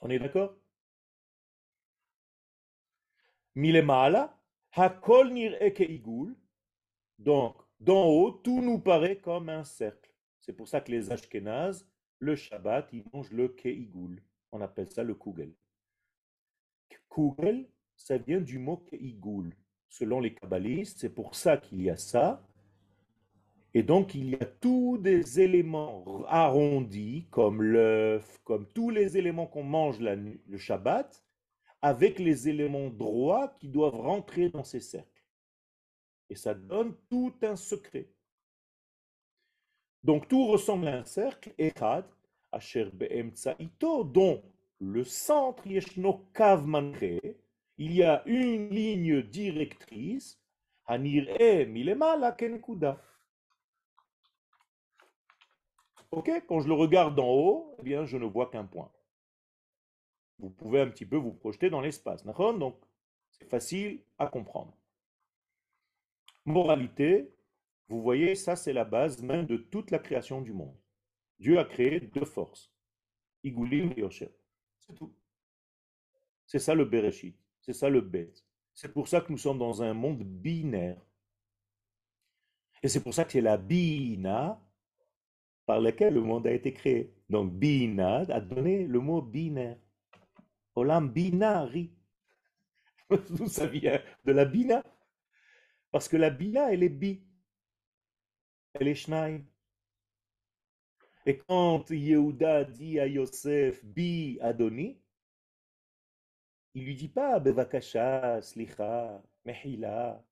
On est d'accord? Milemala, hakol igul. Donc, d'en haut, tout nous paraît comme un cercle. C'est pour ça que les Ashkenazes, le Shabbat, ils mangent le keigul. On appelle ça le kugel. Kugel, ça vient du mot keigul. Selon les kabbalistes, c'est pour ça qu'il y a ça. Et donc, il y a tous des éléments arrondis, comme l'œuf, comme tous les éléments qu'on mange le Shabbat, avec les éléments droits qui doivent rentrer dans ces cercles. Et ça donne tout un secret. Donc, tout ressemble à un cercle, Echad, Asher Ito, dont le centre, Yeshno Kav il y a une ligne directrice, Hanir E Milema Kenkuda Ok, quand je le regarde d'en haut, eh bien, je ne vois qu'un point. Vous pouvez un petit peu vous projeter dans l'espace. Donc, c'est facile à comprendre. Moralité, vous voyez, ça c'est la base même de toute la création du monde. Dieu a créé deux forces, Igulim et Yosher. C'est tout. C'est ça le Bereshit, c'est ça le Bet. C'est pour ça que nous sommes dans un monde binaire. Et c'est pour ça que c'est la Bina par lequel le monde a été créé. Donc, Bina a donné le mot binaire. Olam binari. D'où ça vient De la bina. Parce que la bina, elle est bi. Elle est shnaim. Et quand Yehuda dit à Yosef bi Adoni, il lui dit pas bevakasha, slicha, mehila.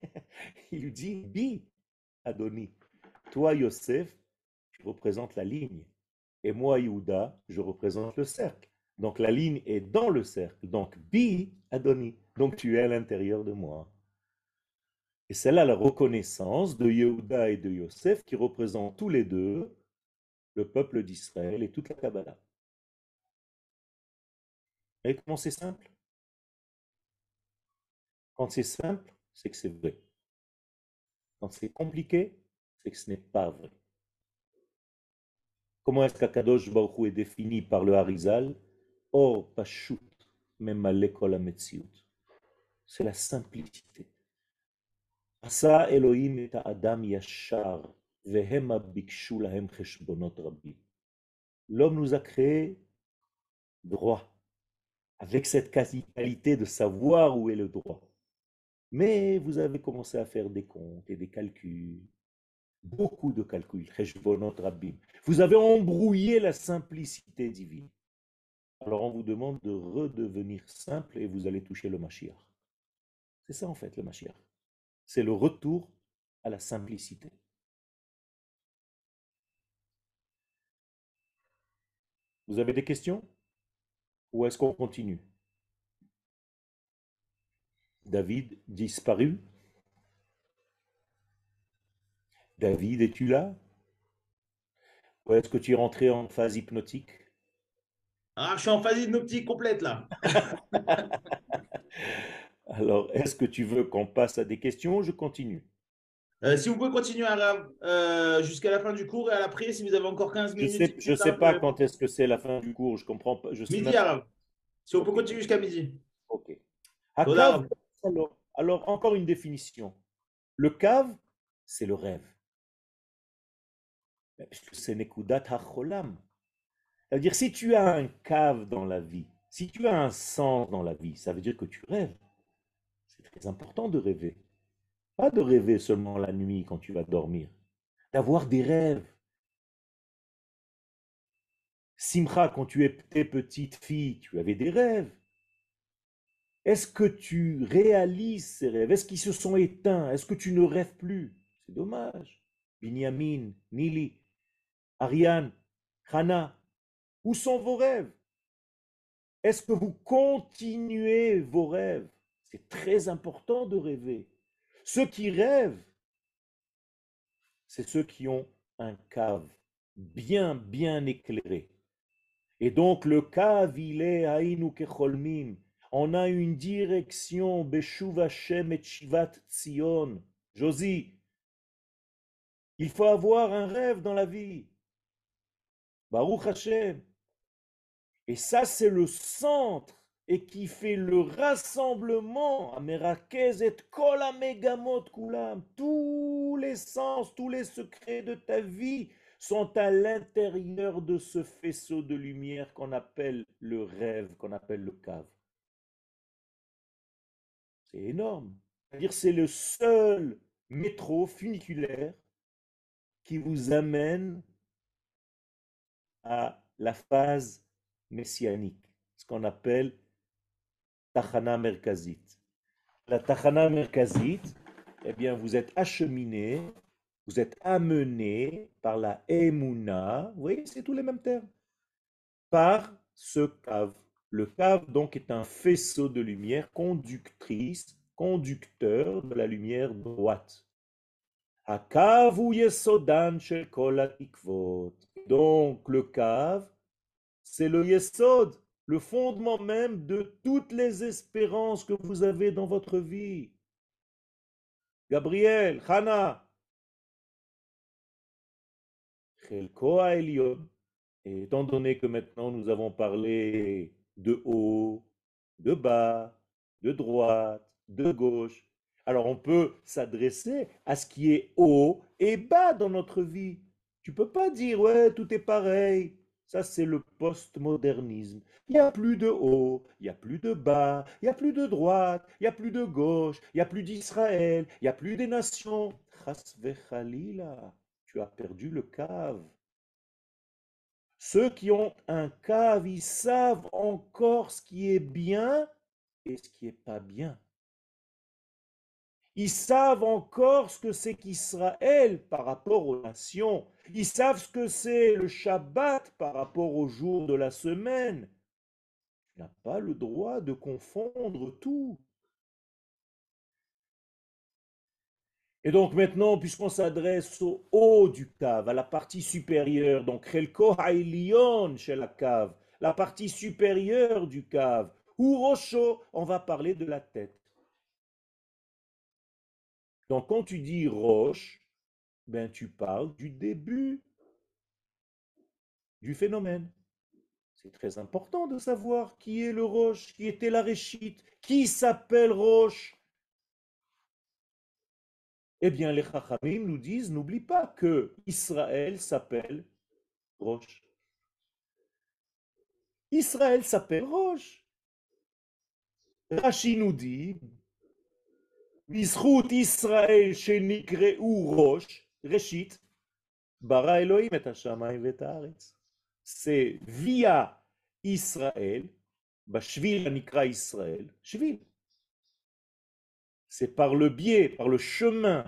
il lui dit bi Adoni. Toi, Yosef, représente la ligne. Et moi, Yehuda, je représente le cercle. Donc la ligne est dans le cercle. Donc Bi Adoni. Donc tu es à l'intérieur de moi. Et c'est là la reconnaissance de Yehuda et de Yosef qui représentent tous les deux le peuple d'Israël et toute la Kabbalah. Et comment c'est simple? Quand c'est simple, c'est que c'est vrai. Quand c'est compliqué, c'est que ce n'est pas vrai. Comment est-ce qu'Akadosh Baruch est défini par le Harizal? Or Pashut, même à l'école C'est la simplicité. Asa Elohim et Adam Yashar, Vehema Bikshu Lahem Cheshbonot Rabbi. L'homme nous a créé droit, avec cette qualité de savoir où est le droit. Mais vous avez commencé à faire des comptes et des calculs, beaucoup de calculs, vous avez embrouillé la simplicité divine. Alors on vous demande de redevenir simple et vous allez toucher le Mashiach. C'est ça en fait le Mashiach. C'est le retour à la simplicité. Vous avez des questions? Ou est-ce qu'on continue? David disparu? David, es-tu là? Ou est-ce que tu es rentré en phase hypnotique? Ah, je suis en phase hypnotique complète là. Alors, est-ce que tu veux qu'on passe à des questions ou je continue? Euh, si vous pouvez continuer euh, jusqu'à la fin du cours et à l'après, si vous avez encore 15 minutes. Je ne sais, pas quand est-ce que c'est la fin du cours, je comprends pas. Je midi, Arabe. Si on peut continuer jusqu'à midi. Ok. alors, encore une définition. Le cave, c'est le rêve. Puisque c'est Nekudat HaCholam. C'est-à-dire, si tu as un cave dans la vie, si tu as un sens dans la vie, ça veut dire que tu rêves. C'est très important de rêver. Pas de rêver seulement la nuit quand tu vas dormir, d'avoir des rêves. Simcha, quand tu étais petite fille, tu avais des rêves. Est-ce que tu réalises ces rêves? Est-ce qu'ils se sont éteints? Est-ce que tu ne rêves plus? C'est dommage. Binyamin, Nili, Ariane, Hana, où sont vos rêves? Est-ce que vous continuez vos rêves? C'est très important de rêver. Ceux qui rêvent, c'est ceux qui ont un cave bien, bien éclairé. Et donc le cave, il est Aïnou Kecholmim. On a une direction, Beshuv Hashem et Shivat Tzion. Josie, il faut avoir un rêve dans la vie. Baruch Hashem. Et ça, c'est le centre et qui fait le rassemblement, Amerakez et Kol tous les sens, tous les secrets de ta vie sont à l'intérieur de ce faisceau de lumière qu'on appelle le rêve, qu'on appelle le cave. C'est énorme. C'est-à-dire c'est le seul métro funiculaire qui vous amène à la phase messianique, ce qu'on appelle Tachana Merkazit. La Tachana Merkazit, eh bien, vous êtes acheminé, vous êtes amené par la Emouna, vous voyez, c'est tous les mêmes termes, par ce cave. Le cave, donc, est un faisceau de lumière conductrice, conducteur de la lumière droite. Donc, le cave, c'est le yesod, le fondement même de toutes les espérances que vous avez dans votre vie. Gabriel, Hana, et étant donné que maintenant nous avons parlé de haut, de bas, de droite, de gauche, alors on peut s'adresser à ce qui est haut et bas dans notre vie. Tu peux pas dire, ouais, tout est pareil. Ça, c'est le postmodernisme. Il n'y a plus de haut, il n'y a plus de bas, il n'y a plus de droite, il n'y a plus de gauche, il n'y a plus d'Israël, il n'y a plus des nations. Tu as perdu le cave. Ceux qui ont un cave, ils savent encore ce qui est bien et ce qui n'est pas bien. Ils savent encore ce que c'est qu'Israël par rapport aux nations. Ils savent ce que c'est le Shabbat par rapport au jour de la semaine. Tu n'as pas le droit de confondre tout. Et donc maintenant, puisqu'on s'adresse au haut du cave, à la partie supérieure, donc Chelko Hailion chez la cave, la partie supérieure du cave, ou Rocho, on va parler de la tête. Donc quand tu dis roche, ben tu parles du début du phénomène. C'est très important de savoir qui est le roche, qui était la réchite, qui s'appelle roche. Eh bien, les Chachamim nous disent, n'oublie pas que Israël s'appelle roche. Israël s'appelle roche. Rashi nous dit, Israël ou Rosh, C'est via Israël. C'est par le biais, par le chemin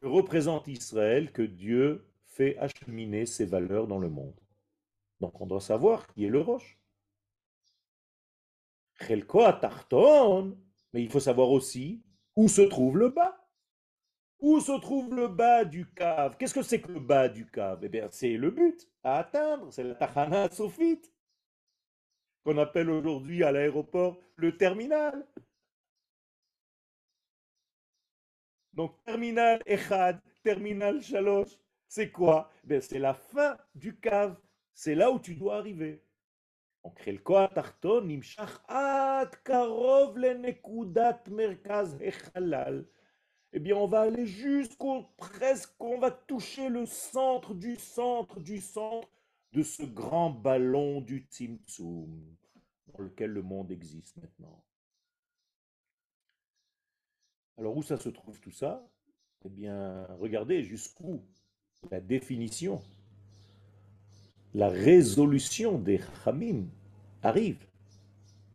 que représente Israël que Dieu fait acheminer ses valeurs dans le monde. Donc on doit savoir qui est le roche. Mais il faut savoir aussi où se trouve le bas. Où se trouve le bas du cave Qu'est-ce que c'est que le bas du cave Eh bien, c'est le but à atteindre, c'est la Tachana Sofit, qu'on appelle aujourd'hui à l'aéroport le terminal. Donc, terminal Echad, terminal Shalosh, c'est quoi eh C'est la fin du cave. C'est là où tu dois arriver. Donc, חלקו התחתון נמשך עד קרוב לנקודת מרכז החלל eh bien, on va aller jusqu'au presque, on va toucher le centre du centre du centre de ce grand ballon du Tzimtzum dans lequel le monde existe maintenant. Alors, où ça se trouve tout ça? Eh bien, regardez jusqu'où la définition, la résolution des Chamim arrive.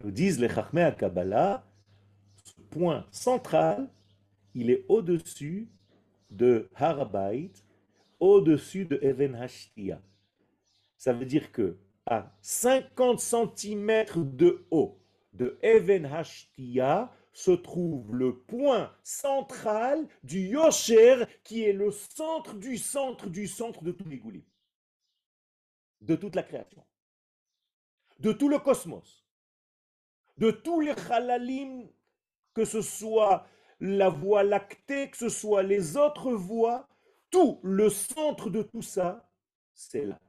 Nous disent les Chachmé à Kabbalah, ce point central il est au-dessus de Harabait, au-dessus de Even Hashtia. Ça veut dire que à 50 cm de haut de Even Hashtia se trouve le point central du Yosher, qui est le centre du centre du centre de tous les goulim, de toute la création, de tout le cosmos, de tous les halalim, que ce soit la voie lactée, que ce soit les autres voies, tout le centre de tout ça, c'est là.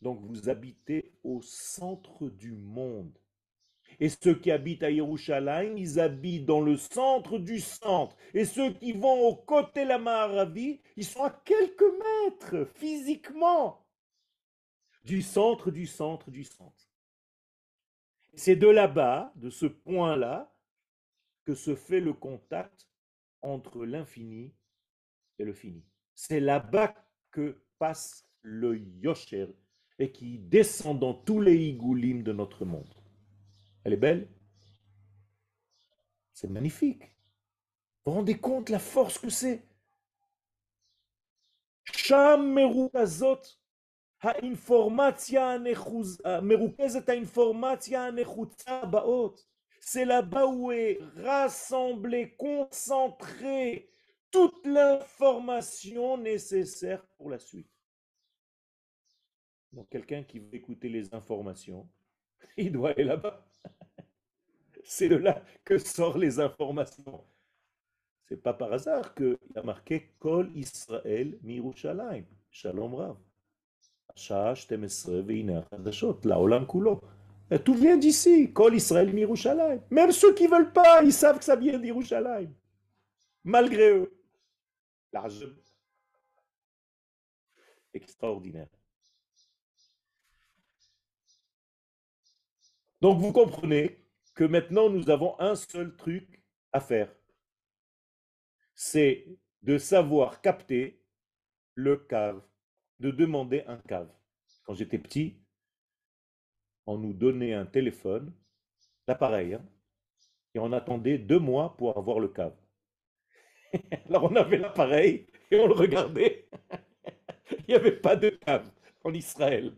Donc vous habitez au centre du monde. Et ceux qui habitent à Yerushalayim, ils habitent dans le centre du centre. Et ceux qui vont au côté de la Maharavi, ils sont à quelques mètres physiquement du centre, du centre, du centre. C'est de là-bas, de ce point-là, que se fait le contact entre l'infini et le fini. C'est là-bas que passe le Yosher et qui descend dans tous les igoulim de notre monde. Elle est belle C'est magnifique. Vous vous rendez compte la force que c'est Sham מרוכזות האינפורמציה מרוכזת האינפורמציה הנחוצה באות. C'est là-bas où est rassemblée, concentrée toute l'information nécessaire pour la suite. Donc quelqu'un qui veut écouter les informations, il doit aller là-bas. C'est de là que sortent les informations. C'est pas par hasard qu'il a marqué Kol Israël Mirushalayim. Shalom Rav. La Olam Kulo. Tout vient d'ici. Kol Israël Mirushalayim. Même ceux qui ne veulent pas, ils savent que ça vient d'Irushalayim. Malgré eux. L'argent. Extraordinaire. Donc vous comprenez que maintenant nous avons un seul truc à faire. C'est de savoir capter le cave, de demander un cave. Quand j'étais petit, on nous donnait un téléphone, l'appareil, hein, et on attendait deux mois pour avoir le câble. Alors on avait l'appareil et on le regardait. Il n'y avait pas de câble en Israël.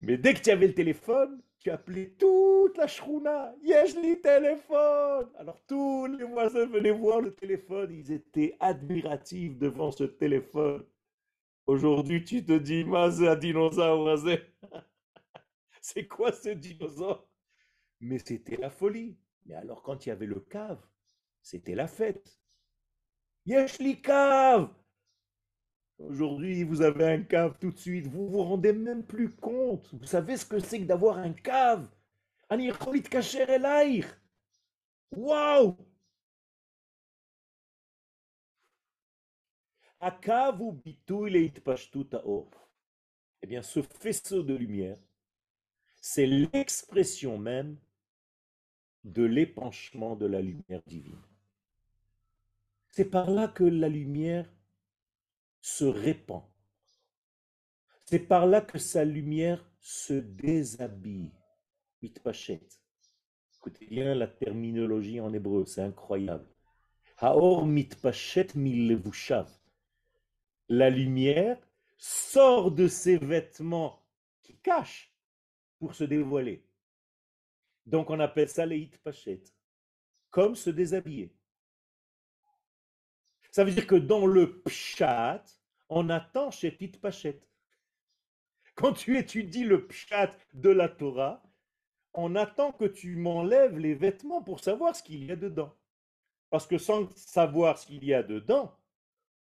Mais dès que tu avais le téléphone, tu appelais toute la shrouna. Yesh téléphone. Alors tous les voisins venaient voir le téléphone. Ils étaient admiratifs devant ce téléphone. Aujourd'hui, tu te dis, Mazé dinosaure, c'est quoi ce dinosaure? Mais c'était la folie. Mais alors, quand il y avait le cave, c'était la fête. Yeshli cave Aujourd'hui, vous avez un cave tout de suite. Vous vous rendez même plus compte. Vous savez ce que c'est que d'avoir un cave? Waouh Eh bien, ce faisceau de lumière, c'est l'expression même de l'épanchement de la lumière divine. C'est par là que la lumière se répand. C'est par là que sa lumière se déshabille, mitpachet. Écoutez bien la terminologie en hébreu, c'est incroyable. Haor mitpashet milevushav. La lumière sort de ses vêtements qui cachent pour se dévoiler. Donc on appelle ça les hitpashet, comme se déshabiller. Ça veut dire que dans le pshat, on attend chez hitpashet. Quand tu étudies le pshat de la Torah, on attend que tu m'enlèves les vêtements pour savoir ce qu'il y a dedans. Parce que sans savoir ce qu'il y a dedans,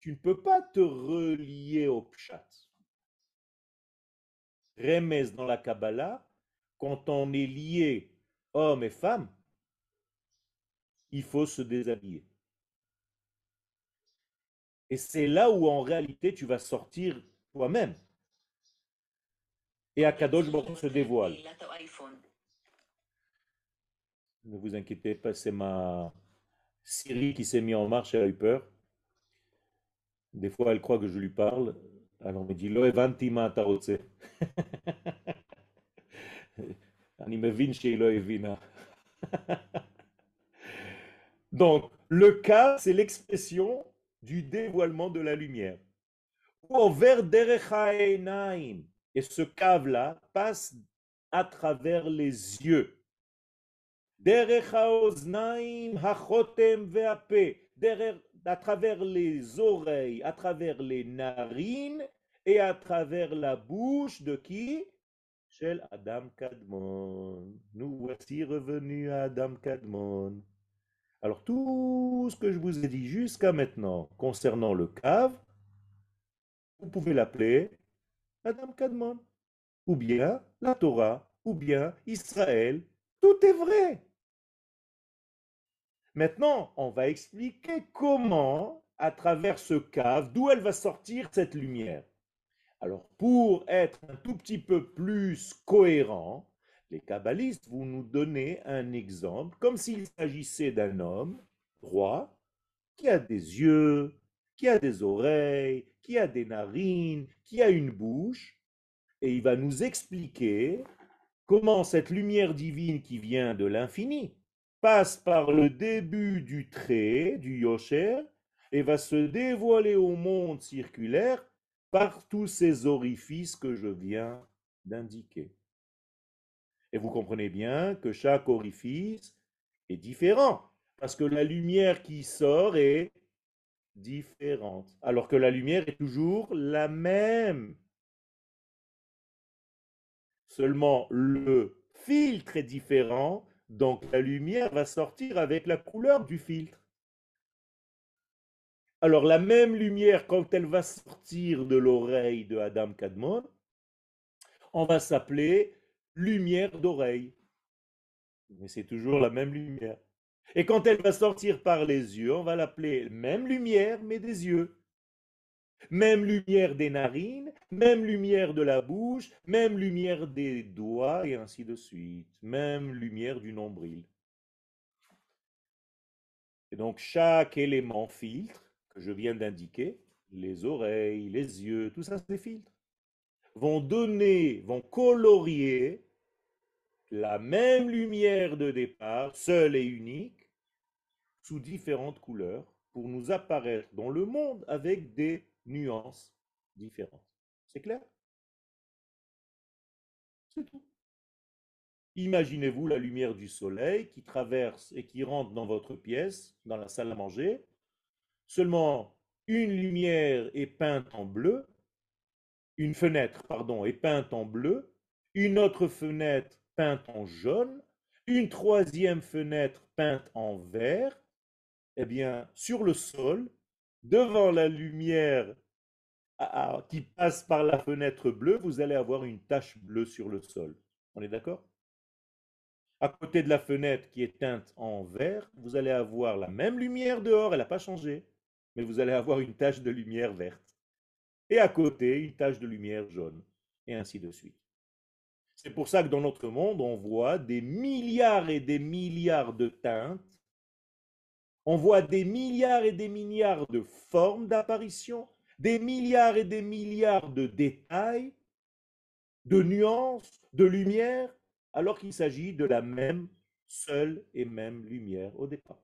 tu ne peux pas te relier au pshat. Remez dans la Kabbalah, quand on est lié homme et femme, il faut se déshabiller. Et c'est là où en réalité tu vas sortir toi-même. Et Akadosh Baruch se dévoile. Ne vous inquiétez pas, c'est ma Siri qui s'est mis en marche, elle a eu peur. Des fois, elle croit que je lui parle. Alors, on me dit, Lo evanti ma tarotse. Donc, le cas, c'est l'expression du dévoilement de la lumière. Et ce cave-là passe à travers les yeux. À travers les oreilles, à travers les narines et à travers la bouche de qui? Chez Adam Kadmon. Nous voici revenus à Adam Kadmon. Alors tout ce que je vous ai dit jusqu'à maintenant concernant le cave, vous pouvez l'appeler Adam Kadmon, ou bien la Torah, ou bien Israël. Tout est vrai. Maintenant, on va expliquer comment, à travers ce cave, d'où elle va sortir cette lumière. Alors, pour être un tout petit peu plus cohérent, les kabbalistes vont nous donner un exemple, comme s'il s'agissait d'un homme droit, qui a des yeux, qui a des oreilles, qui a des narines, qui a une bouche, et il va nous expliquer comment cette lumière divine qui vient de l'infini passe par le début du trait, du yosher, et va se dévoiler au monde circulaire par tous ces orifices que je viens d'indiquer. Et vous comprenez bien que chaque orifice est différent, parce que la lumière qui sort est différente, alors que la lumière est toujours la même. Seulement le filtre est différent, donc la lumière va sortir avec la couleur du filtre. Alors la même lumière, quand elle va sortir de l'oreille de Adam Kadmon, on va s'appeler lumière d'oreille. Mais c'est toujours la même lumière. Et quand elle va sortir par les yeux, on va l'appeler même lumière, mais des yeux. Même lumière des narines, même lumière de la bouche, même lumière des doigts, et ainsi de suite. Même lumière du nombril. Et donc chaque élément filtre je viens d'indiquer, les oreilles, les yeux, tout ça c'est filtres, vont donner, vont colorier la même lumière de départ, seule et unique, sous différentes couleurs, pour nous apparaître dans le monde avec des nuances différentes. C'est clair? C'est tout. Imaginez-vous la lumière du soleil qui traverse et qui rentre dans votre pièce, dans la salle à manger. Seulement une lumière est peinte en bleu, une fenêtre, pardon, est peinte en bleu, une autre fenêtre peinte en jaune, une troisième fenêtre peinte en vert, eh bien, sur le sol, devant la lumière qui passe par la fenêtre bleue, vous allez avoir une tache bleue sur le sol. On est d'accord? À côté de la fenêtre qui est teinte en vert, vous allez avoir la même lumière dehors, elle n'a pas changé, mais vous allez avoir une tache de lumière verte. Et à côté, une tache de lumière jaune, et ainsi de suite. C'est pour ça que dans notre monde, on voit des milliards et des milliards de teintes, on voit des milliards et des milliards de formes d'apparition, des milliards et des milliards de détails, de nuances, de lumière, alors qu'il s'agit de la même seule et même lumière au départ.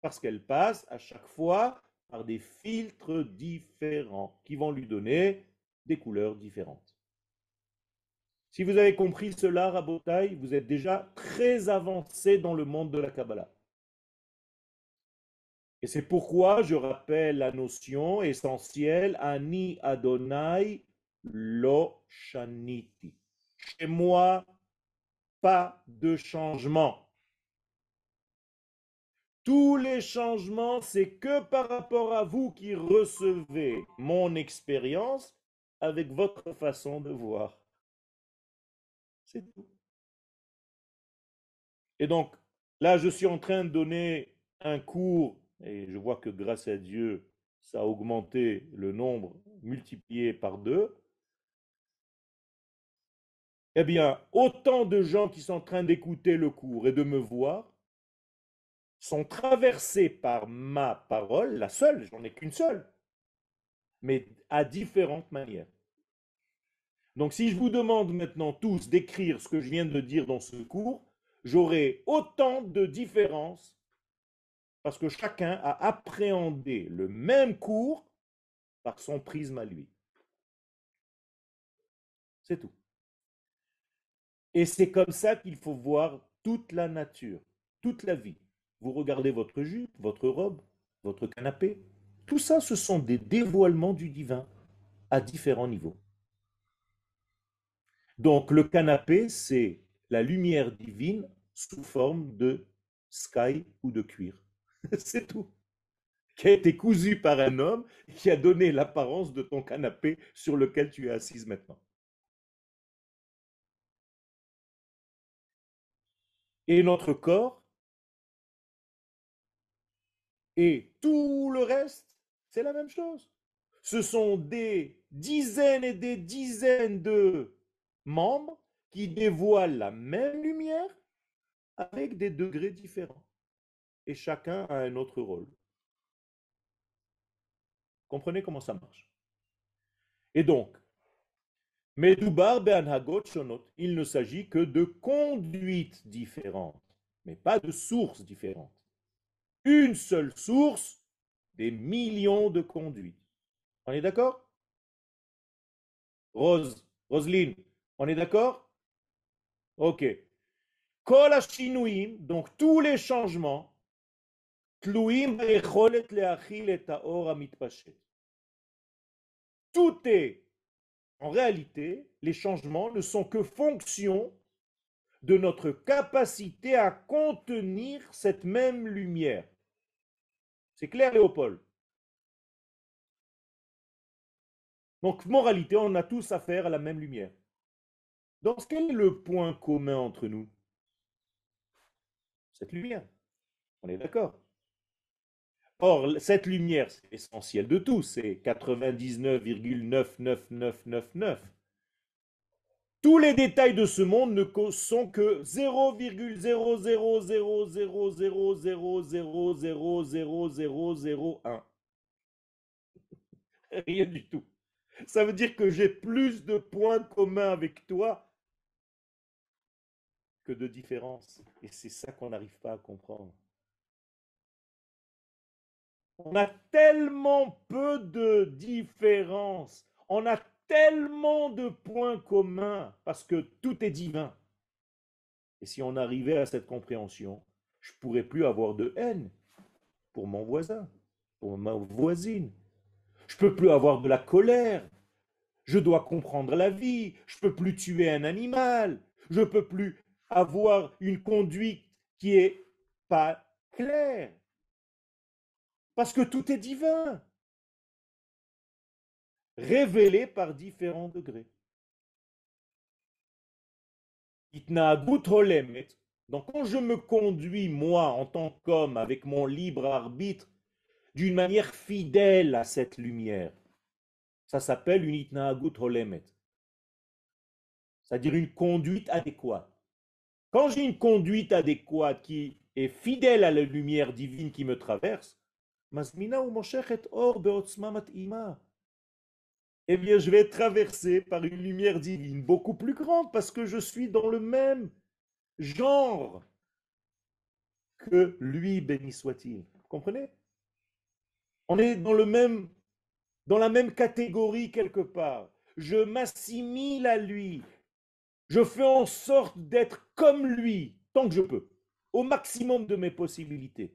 Parce qu'elle passe à chaque fois par des filtres différents qui vont lui donner des couleurs différentes. Si vous avez compris cela, Rabotai, vous êtes déjà très avancé dans le monde de la Kabbalah. Et c'est pourquoi je rappelle la notion essentielle Ani Adonai Lo Shaniti. Chez moi, pas de changement. Tous les changements, c'est que par rapport à vous qui recevez mon expérience avec votre façon de voir. C'est tout. Et donc, là, je suis en train de donner un cours, et je vois que grâce à Dieu, ça a augmenté le nombre multiplié par deux. Eh bien, autant de gens qui sont en train d'écouter le cours et de me voir sont traversés par ma parole, la seule, j'en ai qu'une seule, mais à différentes manières. Donc si je vous demande maintenant tous d'écrire ce que je viens de dire dans ce cours, j'aurai autant de différences parce que chacun a appréhendé le même cours par son prisme à lui. C'est tout. Et c'est comme ça qu'il faut voir toute la nature, toute la vie. Vous regardez votre jupe, votre robe, votre canapé. Tout ça, ce sont des dévoilements du divin à différents niveaux. Donc le canapé, c'est la lumière divine sous forme de sky ou de cuir. c'est tout. Qui a été cousu par un homme qui a donné l'apparence de ton canapé sur lequel tu es assise maintenant. Et notre corps, Et tout le reste, c'est la même chose. Ce sont des dizaines et des dizaines de membres qui dévoilent la même lumière avec des degrés différents. Et chacun a un autre rôle. Comprenez comment ça marche. Et donc, Medoubar Hagot Shonot, il ne s'agit que de conduites différentes, mais pas de sources différentes une seule source des millions de conduits. On est d'accord? Rose, Roselyne, on est d'accord? Ok. Donc tous les changements, tout est, en réalité, les changements ne sont que fonction de notre capacité à contenir cette même lumière. C'est clair, Léopold Donc, moralité, on a tous affaire à la même lumière. Donc, quel est le point commun entre nous? Cette lumière. On est d'accord. Or, cette lumière, c'est essentiel de tout, c'est 99,99999. Tous les détails de ce monde ne sont que 0,0000000000001. Rien du tout. Ça veut dire que j'ai plus de points communs avec toi que de différences. Et c'est ça qu'on n'arrive pas à comprendre. On a tellement peu de différences. On a tellement de points communs parce que tout est divin. Et si on arrivait à cette compréhension, je pourrais plus avoir de haine pour mon voisin, pour ma voisine. Je peux plus avoir de la colère. Je dois comprendre la vie. Je peux plus tuer un animal. Je peux plus avoir une conduite qui est pas claire. Parce que tout est divin révélés par différents degrés. Donc quand je me conduis, moi, en tant qu'homme, avec mon libre arbitre, d'une manière fidèle à cette lumière, ça s'appelle une itnaagut holemet. C'est-à-dire une conduite adéquate. Quand j'ai une conduite adéquate qui est fidèle à la lumière divine qui me traverse, masmina ou or eh bien, je vais être traversé par une lumière divine beaucoup plus grande parce que je suis dans le même genre que lui, béni soit-il. Vous comprenez? On est dans, dans la même catégorie quelque part. Je m'assimile à lui. Je fais en sorte d'être comme lui, tant que je peux, au maximum de mes possibilités.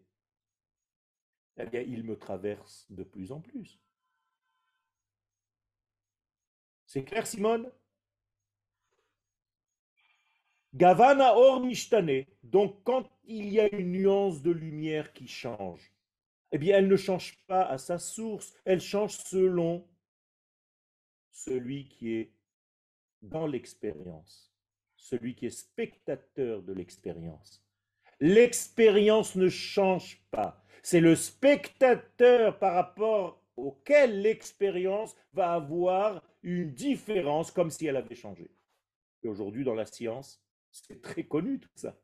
Eh bien, il me traverse de plus en plus. C'est clair, Simone? Gavana or mishtane. Donc, quand il y a une nuance de lumière qui change, eh bien, elle ne change pas à sa source, elle change selon celui qui est dans l'expérience, celui qui est spectateur de l'expérience. L'expérience ne change pas. C'est le spectateur par rapport auquel l'expérience va avoir une différence comme si elle avait changé. Et aujourd'hui, dans la science, c'est très connu tout ça.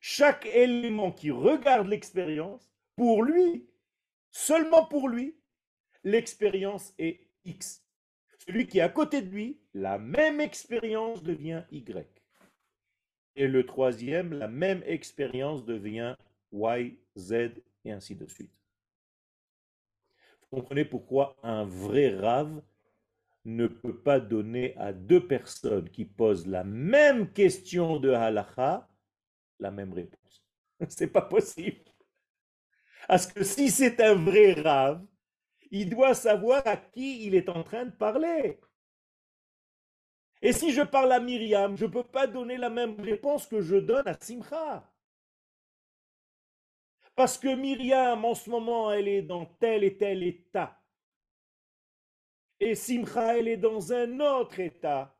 Chaque élément qui regarde l'expérience, pour lui, seulement pour lui, l'expérience est X. Celui qui est à côté de lui, la même expérience devient Y. Et le troisième, la même expérience devient Y, Z, et ainsi de suite. Comprenez pourquoi un vrai rave ne peut pas donner à deux personnes qui posent la même question de halacha la même réponse. C'est pas possible. Parce que si c'est un vrai rave, il doit savoir à qui il est en train de parler. Et si je parle à Myriam, je ne peux pas donner la même réponse que je donne à Simcha. Parce que Myriam, en ce moment, elle est dans tel et tel état. Et Simcha, elle est dans un autre état.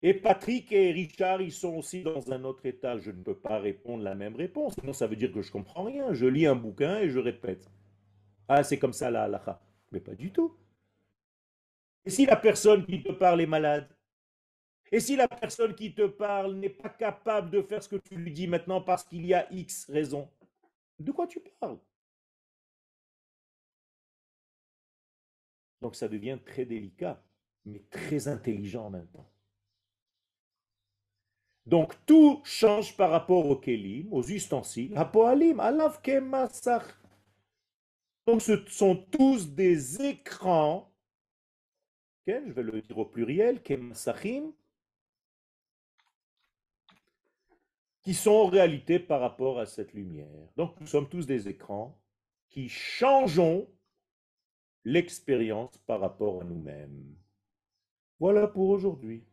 Et Patrick et Richard, ils sont aussi dans un autre état. Je ne peux pas répondre la même réponse. Sinon, ça veut dire que je ne comprends rien. Je lis un bouquin et je répète. Ah, c'est comme ça la halakha. Mais pas du tout. Et si la personne qui te parle est malade Et si la personne qui te parle n'est pas capable de faire ce que tu lui dis maintenant parce qu'il y a X raisons De quoi tu parles? Donc ça devient très délicat, mais très intelligent en même temps. Donc tout change par rapport au kelim, aux ustensiles. alav Donc ce sont tous des écrans, je vais le dire au pluriel, kemasachim, qui sont en réalité par rapport à cette lumière. Donc nous sommes tous des écrans qui changeons l'expérience par rapport à nous-mêmes. Voilà pour aujourd'hui.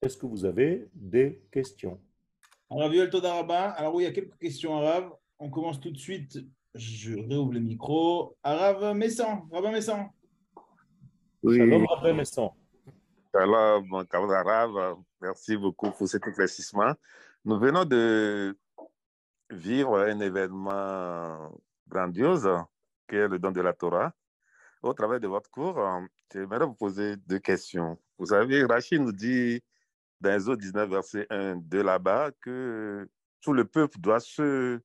Est-ce que vous avez des questions? Alors, Viol Todaraba, alors oui, il y a quelques questions arabes. On commence tout de suite. Je réouvre le micro. Arabe Messan, Rabin Messan. Oui. Shalom, Rabin Messan. Shalom, Arabe. Merci beaucoup pour cet éclaircissement. Nous venons de vivre un événement grandiose qui est le don de la Torah au travers de votre cours, euh, j'aimerais vous poser deux questions. Vous savez, Rachid nous dit dans Exode 19, verset 1 de là-bas que tout le peuple doit se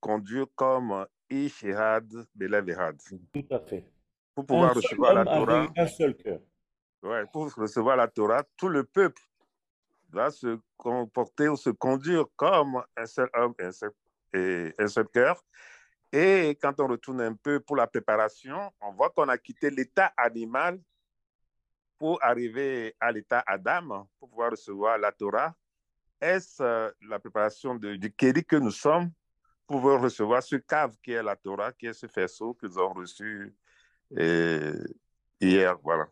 conduire comme Ishihad Belevehad. Tout à fait. Pour pouvoir un recevoir la Torah. Un seul cœur. Ouais, pour recevoir la Torah, tout le peuple doit se comporter ou se conduire comme un seul homme et un seul, et cœur. Et quand on retourne un peu pour la préparation, on voit qu'on a quitté l'état animal pour arriver à l'état Adam, pour pouvoir recevoir la Torah. Est-ce euh, la préparation du Kéri que nous sommes pour recevoir ce cave qui est la Torah, qui est ce faisceau que nous avons reçu euh, hier? Voilà.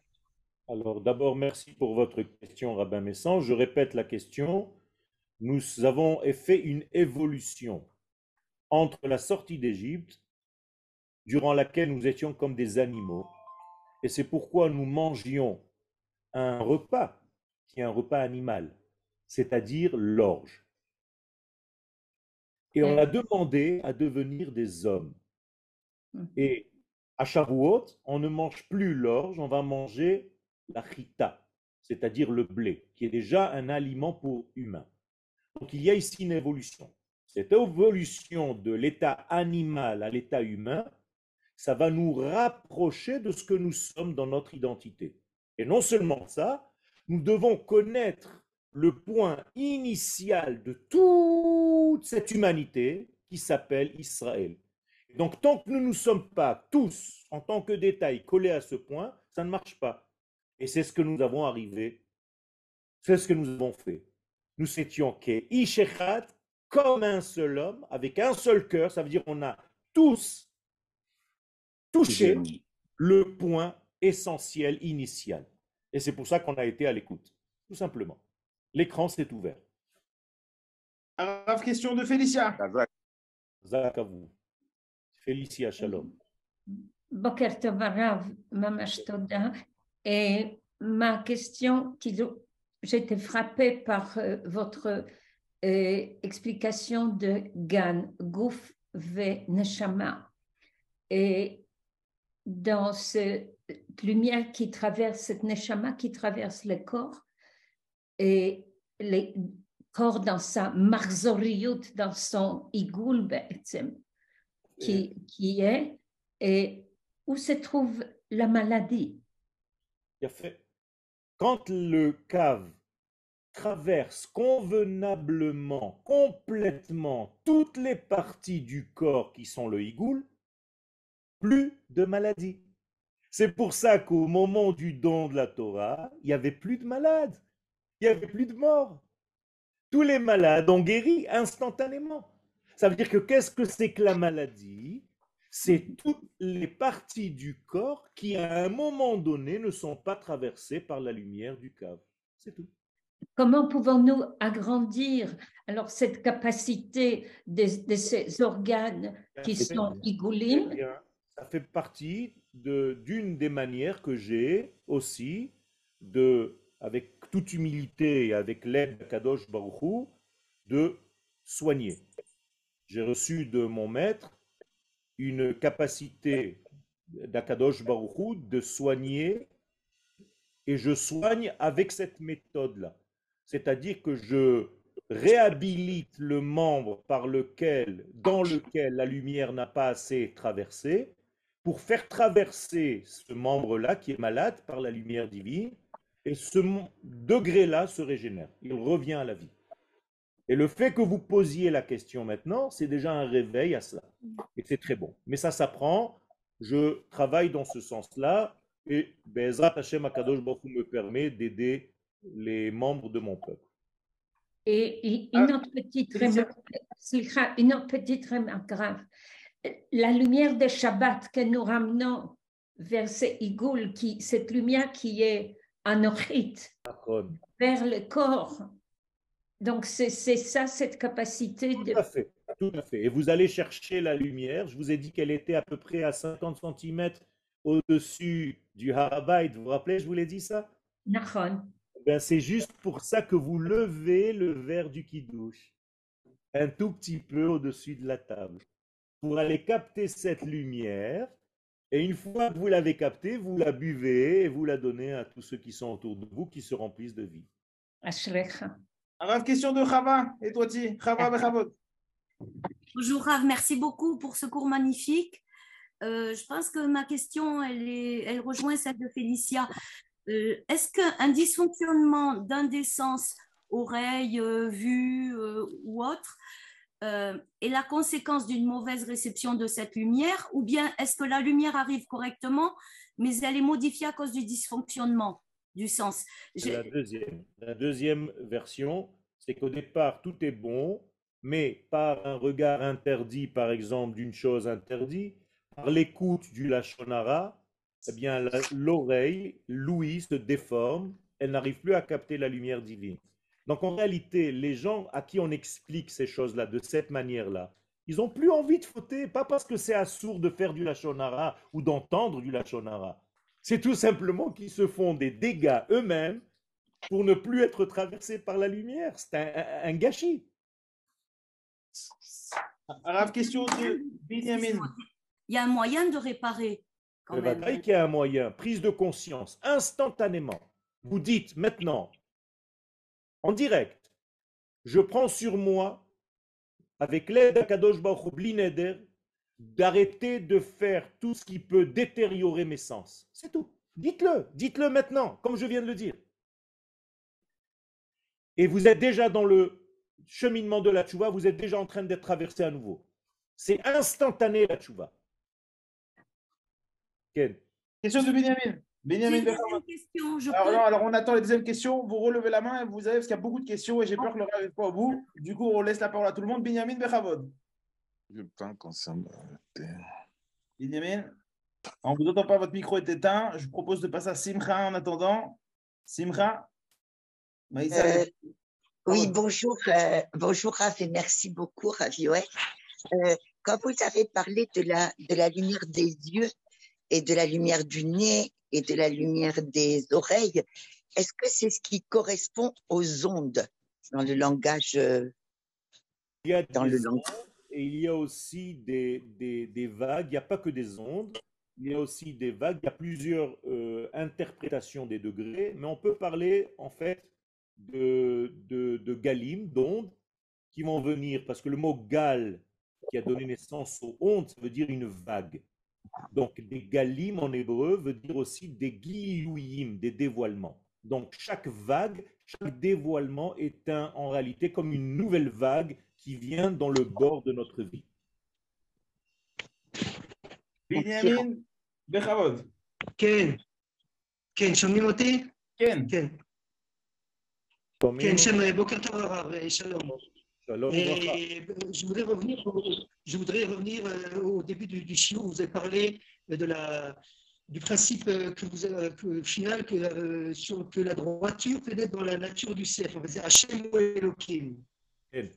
Alors d'abord, merci pour votre question, Rabbin Messan. Je répète la question. Nous avons fait une évolution entre la sortie d'Égypte, durant laquelle nous étions comme des animaux, et c'est pourquoi nous mangions un repas qui est un repas animal, c'est-à-dire l'orge. Et on a demandé à devenir des hommes. Et à Shavuot, on ne mange plus l'orge, on va manger la chita, c'est-à-dire le blé, qui est déjà un aliment pour humains. Donc il y a ici une évolution. Cette évolution de l'état animal à l'état humain, ça va nous rapprocher de ce que nous sommes dans notre identité. Et non seulement ça, nous devons connaître le point initial de toute cette humanité qui s'appelle Israël. Donc tant que nous ne sommes pas tous, en tant que détail, collés à ce point, ça ne marche pas. Et c'est ce que nous avons arrivé, c'est ce que nous avons fait. Nous étions Ishechat, comme un seul homme, avec un seul cœur, ça veut dire qu'on a tous touché le point essentiel, initial. Et c'est pour ça qu'on a été à l'écoute, tout simplement. L'écran s'est ouvert. Alors, question de Félicia. Zach à vous. Félicia, shalom. Boker Tovarav, Mamash Toda. Et ma question, j'étais frappée par euh, votre euh, explication de Gan, Gouf ve Neshama. Et dans cette lumière qui traverse, cette Neshama qui traverse le corps, et le corps dans sa marzoriut, dans son igoul, qui, qui est, et où se trouve la maladie? Quand le cave traverse convenablement, complètement toutes les parties du corps qui sont le igoul, plus de maladie. C'est pour ça qu'au moment du don de la Torah, il n'y avait plus de malades, il n'y avait plus de morts. Tous les malades ont guéri instantanément. Ça veut dire que qu'est-ce que c'est que la maladie? C'est toutes les parties du corps qui, à un moment donné, ne sont pas traversées par la lumière du cave. C'est tout. Comment pouvons-nous agrandir alors cette capacité de, ces organes qui sont igoulim Ça fait partie d'une des manières que j'ai aussi de, avec toute humilité et avec l'aide de Kadosh Baruchou, de soigner. J'ai reçu de mon maître une capacité d'Akadosh Baruchou de soigner et je soigne avec cette méthode-là. C'est-à-dire que je réhabilite le membre par lequel, dans lequel la lumière n'a pas assez traversé, pour faire traverser ce membre-là qui est malade par la lumière divine et ce degré-là se régénère, il revient à la vie. Et le fait que vous posiez la question maintenant, c'est déjà un réveil à cela. Et c'est très bon. Mais ça s'apprend. Je travaille dans ce sens-là. Et Bezrat Hashem Akadosh Baruch me permet d'aider les membres de mon peuple. Et une autre petite remarque, une autre petite remarque grave. La lumière de Shabbat que nous ramenons vers ce Igoul, qui, cette lumière qui est anochite vers le corps. Donc, c'est ça, cette capacité de... Tout à fait, tout à fait. Et vous allez chercher la lumière. Je vous ai dit qu'elle était à peu près à 50 cm au-dessus du Harabait. Vous vous rappelez, je vous l'ai dit ça? Ben, C'est juste pour ça que vous levez le verre du kidouche un tout petit peu au-dessus de la table pour aller capter cette lumière et une fois que vous l'avez captée, vous la buvez et vous la donnez à tous ceux qui sont autour de vous, qui se remplissent de vie. Alors, question de Chava. Et toi, Chava, Bonjour Rav, merci beaucoup pour ce cours magnifique. Euh, je pense que ma question, elle, est, elle rejoint celle de Félicia. Euh, est-ce qu'un dysfonctionnement d'un des sens, oreille, euh, vue ou autre, euh, est la conséquence d'une mauvaise réception de cette lumière ou bien est-ce que la lumière arrive correctement mais elle est modifiée à cause du dysfonctionnement du sens? La deuxième. la deuxième version, c'est qu'au départ, tout est bon, mais par un regard interdit, par exemple, d'une chose interdite, par l'écoute du Lachonara, eh bien, l'oreille, l'ouïe se déforme, elle n'arrive plus à capter la lumière divine. Donc en réalité, les gens à qui on explique ces choses-là de cette manière-là, ils n'ont plus envie de fauter, pas parce que c'est assourd de faire du lachonara ou d'entendre du lachonara. C'est tout simplement qu'ils se font des dégâts eux-mêmes pour ne plus être traversés par la lumière. C'est un, gâchis. Alors, question de Benjamin. Il y a un moyen de réparer. Quand eh ben, même. qu'il y a un moyen. Prise de conscience, instantanément. Vous dites maintenant, en direct. Je prends sur moi, avec l'aide d'Akadosh Baruch d'arrêter de faire tout ce qui peut détériorer mes sens. C'est tout. Dites-le, dites-le maintenant, comme je viens de le dire. Et vous êtes déjà dans le cheminement de la tchouva, vous êtes déjà en train d'être traversé à nouveau. C'est instantané la tchouva. Ken. Question de Benjamin. Benjamin deuxième question. Je Alors, peux- non, alors on attend les deuxièmes questions. Vous relevez la main et vous avez, parce qu'il y a beaucoup de questions et j'ai peur que le n'arrive pas au bout. Du coup, on laisse la parole à tout le monde. Benjamin Bechavod. Je prends concernant. Benjamin, on ne vous entend pas, votre micro est éteint. Je vous propose de passer à Simcha en attendant. Simcha Maïssa, Euh, oui, bonjour, euh, bonjour et merci beaucoup Rav Yoel. Euh, quand vous avez parlé de la, de la lumière des yeux et de la lumière du nez et de la lumière des oreilles, est-ce que c'est ce qui correspond aux ondes dans le langage euh, Il y a Dans des le langage? ondes et il y a aussi des, des- des vagues. Il n'y a pas que des ondes. Il y a aussi des vagues. Il y a plusieurs euh, interprétations des degrés. Mais on peut parler en fait de, de, de galim, d'ondes, qui vont venir. Parce que le mot gal, qui a donné naissance aux ondes, ça veut dire une vague. Donc des galim en hébreu veut dire aussi des gilouyim, des dévoilements. Donc chaque vague, chaque dévoilement est un, en réalité comme une nouvelle vague qui vient dans le bord de notre vie. Benjamin Bechavod. כן, כן, שומעים אותי? Ken. כן, כן, שם, בוקר טוב הרב, אה, שלום. Shalom וברכה. Et, euh, je voudrais revenir, au, je voudrais revenir euh, au début du, du shiur, vous avez parlé euh, de la, du principe euh, que vous avez, que, final que, euh, sur, que la droiture peut être dans la nature du cerf. On va dire Hachem ou Elohim. כן.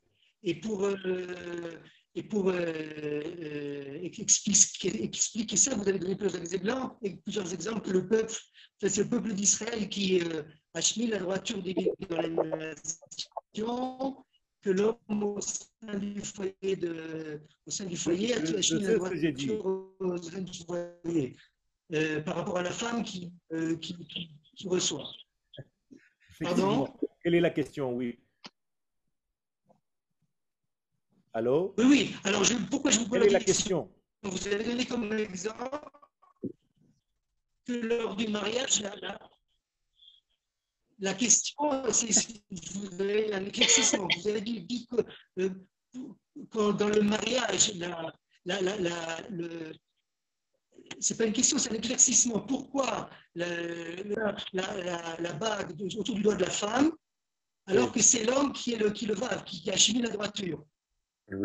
Et pour, euh, et pour euh, euh, expliquer, expliquer ça, vous avez donné plusieurs exemples, et plusieurs exemples. Le peuple, enfin, c'est le peuple d'Israël qui euh, a chemin la droiture des dans la nation, que l'homme au sein du foyer, de, au sein du foyer Je- je la droiture au sein du foyer, euh, par rapport à la femme qui, euh, qui, qui, qui reçoit. Pardon? Quelle est la question? Oui. Allô? Oui, oui. Alors, je, pourquoi je vous pose la question? Vous avez donné comme exemple que lors du mariage, la, la, question, c'est c'est- vous avez un éclaircissement. Vous avez dit, que euh, quand dans le mariage, la, la, la, la- le, c'est pas une question, c'est un éclaircissement. Pourquoi la, bague autour du doigt de la femme, alors que c'est l'homme qui est le qui le va, qui, qui a chimié la droiture? Je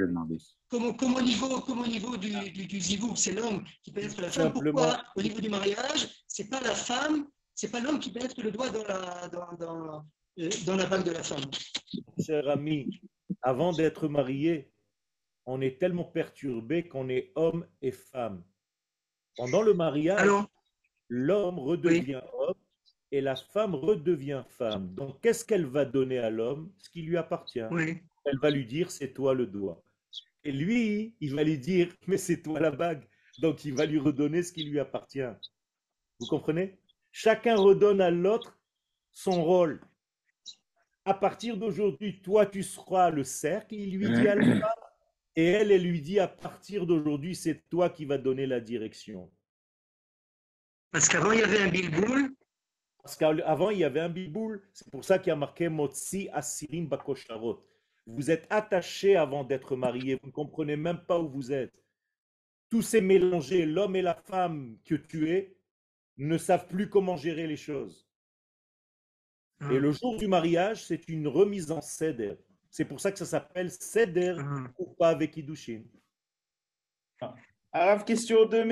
comme, comme au niveau, comme au niveau du, du, c'est l'homme qui pénètre la femme. Simplement- Pourquoi au niveau du mariage, c'est pas la femme, c'est pas l'homme qui pénètre le doigt dans la, dans, dans, euh, dans la bague de la femme Cher ami, avant d'être marié, on est tellement perturbé qu'on est homme et femme. Pendant le mariage, Alors, l'homme redevient homme et la femme redevient femme. Donc, qu'est-ce qu'elle va donner à l'homme? Ce qui lui appartient. oui. Elle va lui dire, c'est toi le doigt. Et lui, il va lui dire, mais c'est toi la bague. Donc, il va lui redonner ce qui lui appartient. Vous comprenez? Chacun redonne à l'autre son rôle. À partir d'aujourd'hui, toi, tu seras le cercle. Il lui dit alpha. Et elle, elle lui dit, à partir d'aujourd'hui, c'est toi qui vas donner la direction. Parce qu'avant, il y avait un bilboul. Parce qu'avant, il y avait un biboul. C'est pour ça qu'il y a marqué Motsi Asirim Bakosharot. Vous êtes attaché avant d'être marié. Vous ne comprenez même pas où vous êtes. Tout s'est mélangé. L'homme et la femme que tu es ne savent plus comment gérer les choses. Ah. Et le jour du mariage, c'est une remise en Seder. C'est pour ça que ça s'appelle Seder Ah. ou pas avec Idushin. Alors, question de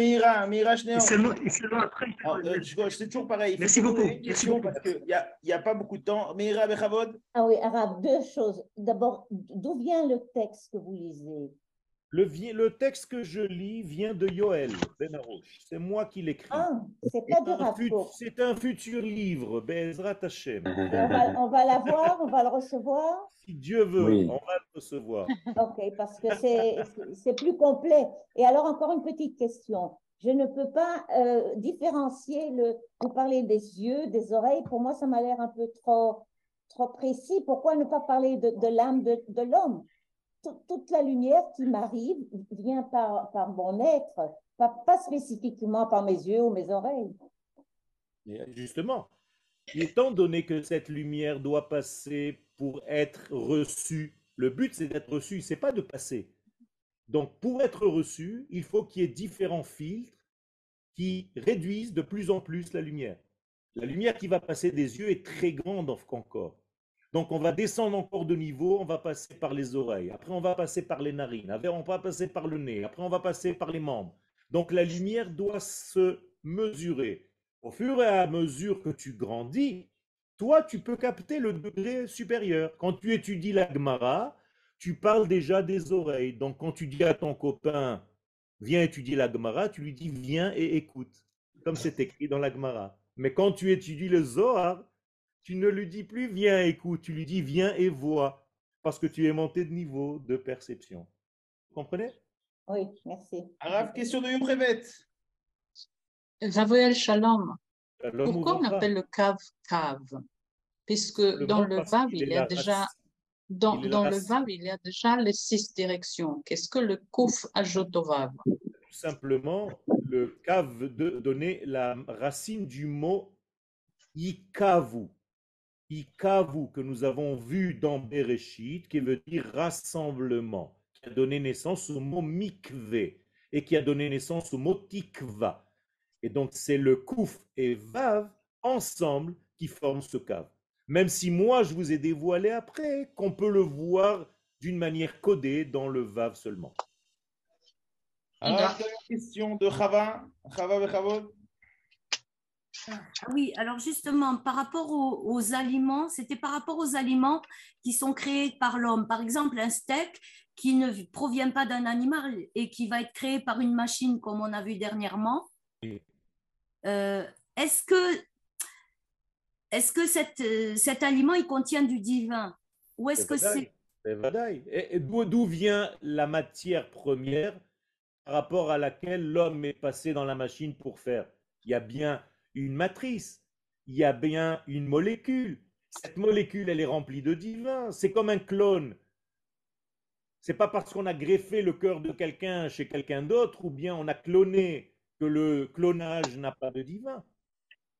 seulement après, Alors, euh, C'est toujours pareil. Merci beaucoup. Merci question beaucoup. parce qu'il n'y a, il y a pas beaucoup de temps. Meira Bechavod. Ah oui, Arabe, deux choses. D'abord, d'où vient le texte que vous lisez? Le, texte que je lis vient de Yoel Ben Arosh. C'est moi qui l'écris. Ah, c'est pas un, c'est futur livre, Bezrat Hashem. On va, on va l'avoir, on va le recevoir. Si Dieu veut, Oui. on va le recevoir. Ok, parce que c'est c'est plus complet. Et alors, encore une petite question. Je ne peux pas euh, différencier le. Vous parlez des yeux, des oreilles. Pour moi, ça m'a l'air un peu trop, trop précis. Pourquoi ne pas parler de, de l'âme de, de l'homme? Toute la lumière qui m'arrive vient par, par mon être, pas, spécifiquement par mes yeux ou mes oreilles. Justement, étant donné que cette lumière doit passer pour être reçu. Le but, c'est d'être reçu, c'est pas de passer. Donc, pour être reçu, il faut qu'il y ait différents filtres qui réduisent de plus en plus la lumière. La lumière qui va passer des yeux est très grande encore. Donc, on va descendre encore de niveau, on va passer par les oreilles, après on va passer par les narines, après on va passer par le nez, après on va passer par les membres. Donc, la lumière doit se mesurer. Au fur et à mesure que tu grandis, toi, tu peux capter le degré supérieur. Quand tu étudies la Gemara, tu parles déjà des oreilles. Donc, quand tu dis à ton copain, viens étudier la Gemara, tu lui dis, viens et écoute, comme c'est écrit dans la Gemara. Mais quand tu étudies le Zohar, tu ne lui dis plus, viens écoute, tu lui dis, viens et vois, parce que tu es monté de niveau de perception. Vous comprenez? Oui, merci. Arabe, question de Yom Ravoel Shalom. Shalom Pourquoi on appelle le cave cave? Puisque dans le Vav, il y a déjà dans, le Vav, il y a déjà les six directions. Qu'est-ce que le Kouf ajoute au Vav Tout simplement, le cave de donner la racine du mot ikavu. Ikavu, que nous avons vu dans Bereshit, qui veut dire rassemblement, qui a donné naissance au mot mikvé et qui a donné naissance au mot tikva. Et donc, c'est le kouf et vav ensemble qui forment ce cave. Même si moi, je vous ai dévoilé après qu'on peut le voir d'une manière codée dans le vav seulement. Alors, question de Chava. Chava Bechavod. Oui, alors justement, par rapport aux, aux aliments, c'était par rapport aux aliments qui sont créés par l'homme. Par exemple, un steak qui ne provient pas d'un animal et qui va être créé par une machine, comme on a vu dernièrement. Euh, est-ce que, est-ce que cet, euh, cet aliment, il contient du divin? Ou est-ce que c'est... Et, et d'où vient la matière première par rapport à laquelle l'homme est passé dans la machine pour faire? Il y a bien une matrice, il y a bien une molécule. Cette molécule, elle est remplie de divin. C'est comme un clone. C'est pas parce qu'on a greffé le cœur de quelqu'un chez quelqu'un d'autre ou bien on a cloné que le clonage n'a pas de divin.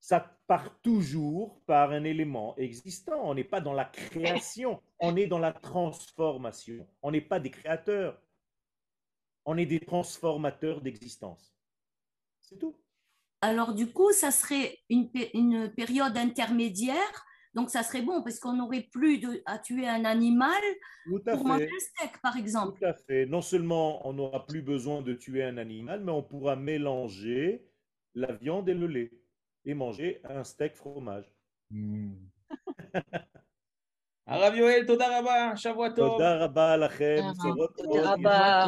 Ça part toujours par un élément existant. On n'est pas dans la création, on est dans la transformation. On n'est pas des créateurs. On est des transformateurs d'existence. C'est tout. Alors du coup, ça serait une, pé- une période intermédiaire. Donc ça serait bon parce qu'on n'aurait plus de, à tuer un animal Tout à pour manger fait. un steak, par exemple. Tout à fait. Non seulement on n'aura plus besoin de tuer un animal, mais on pourra mélanger la viande et le lait et manger un steak fromage. Arav Yoel, Toda Rabba, Shavua Tov. תודה רבה לכם, בשורות טובות. רבה.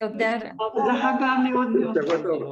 תודה. הצלחה מאוד מאוד. שבוע טוב.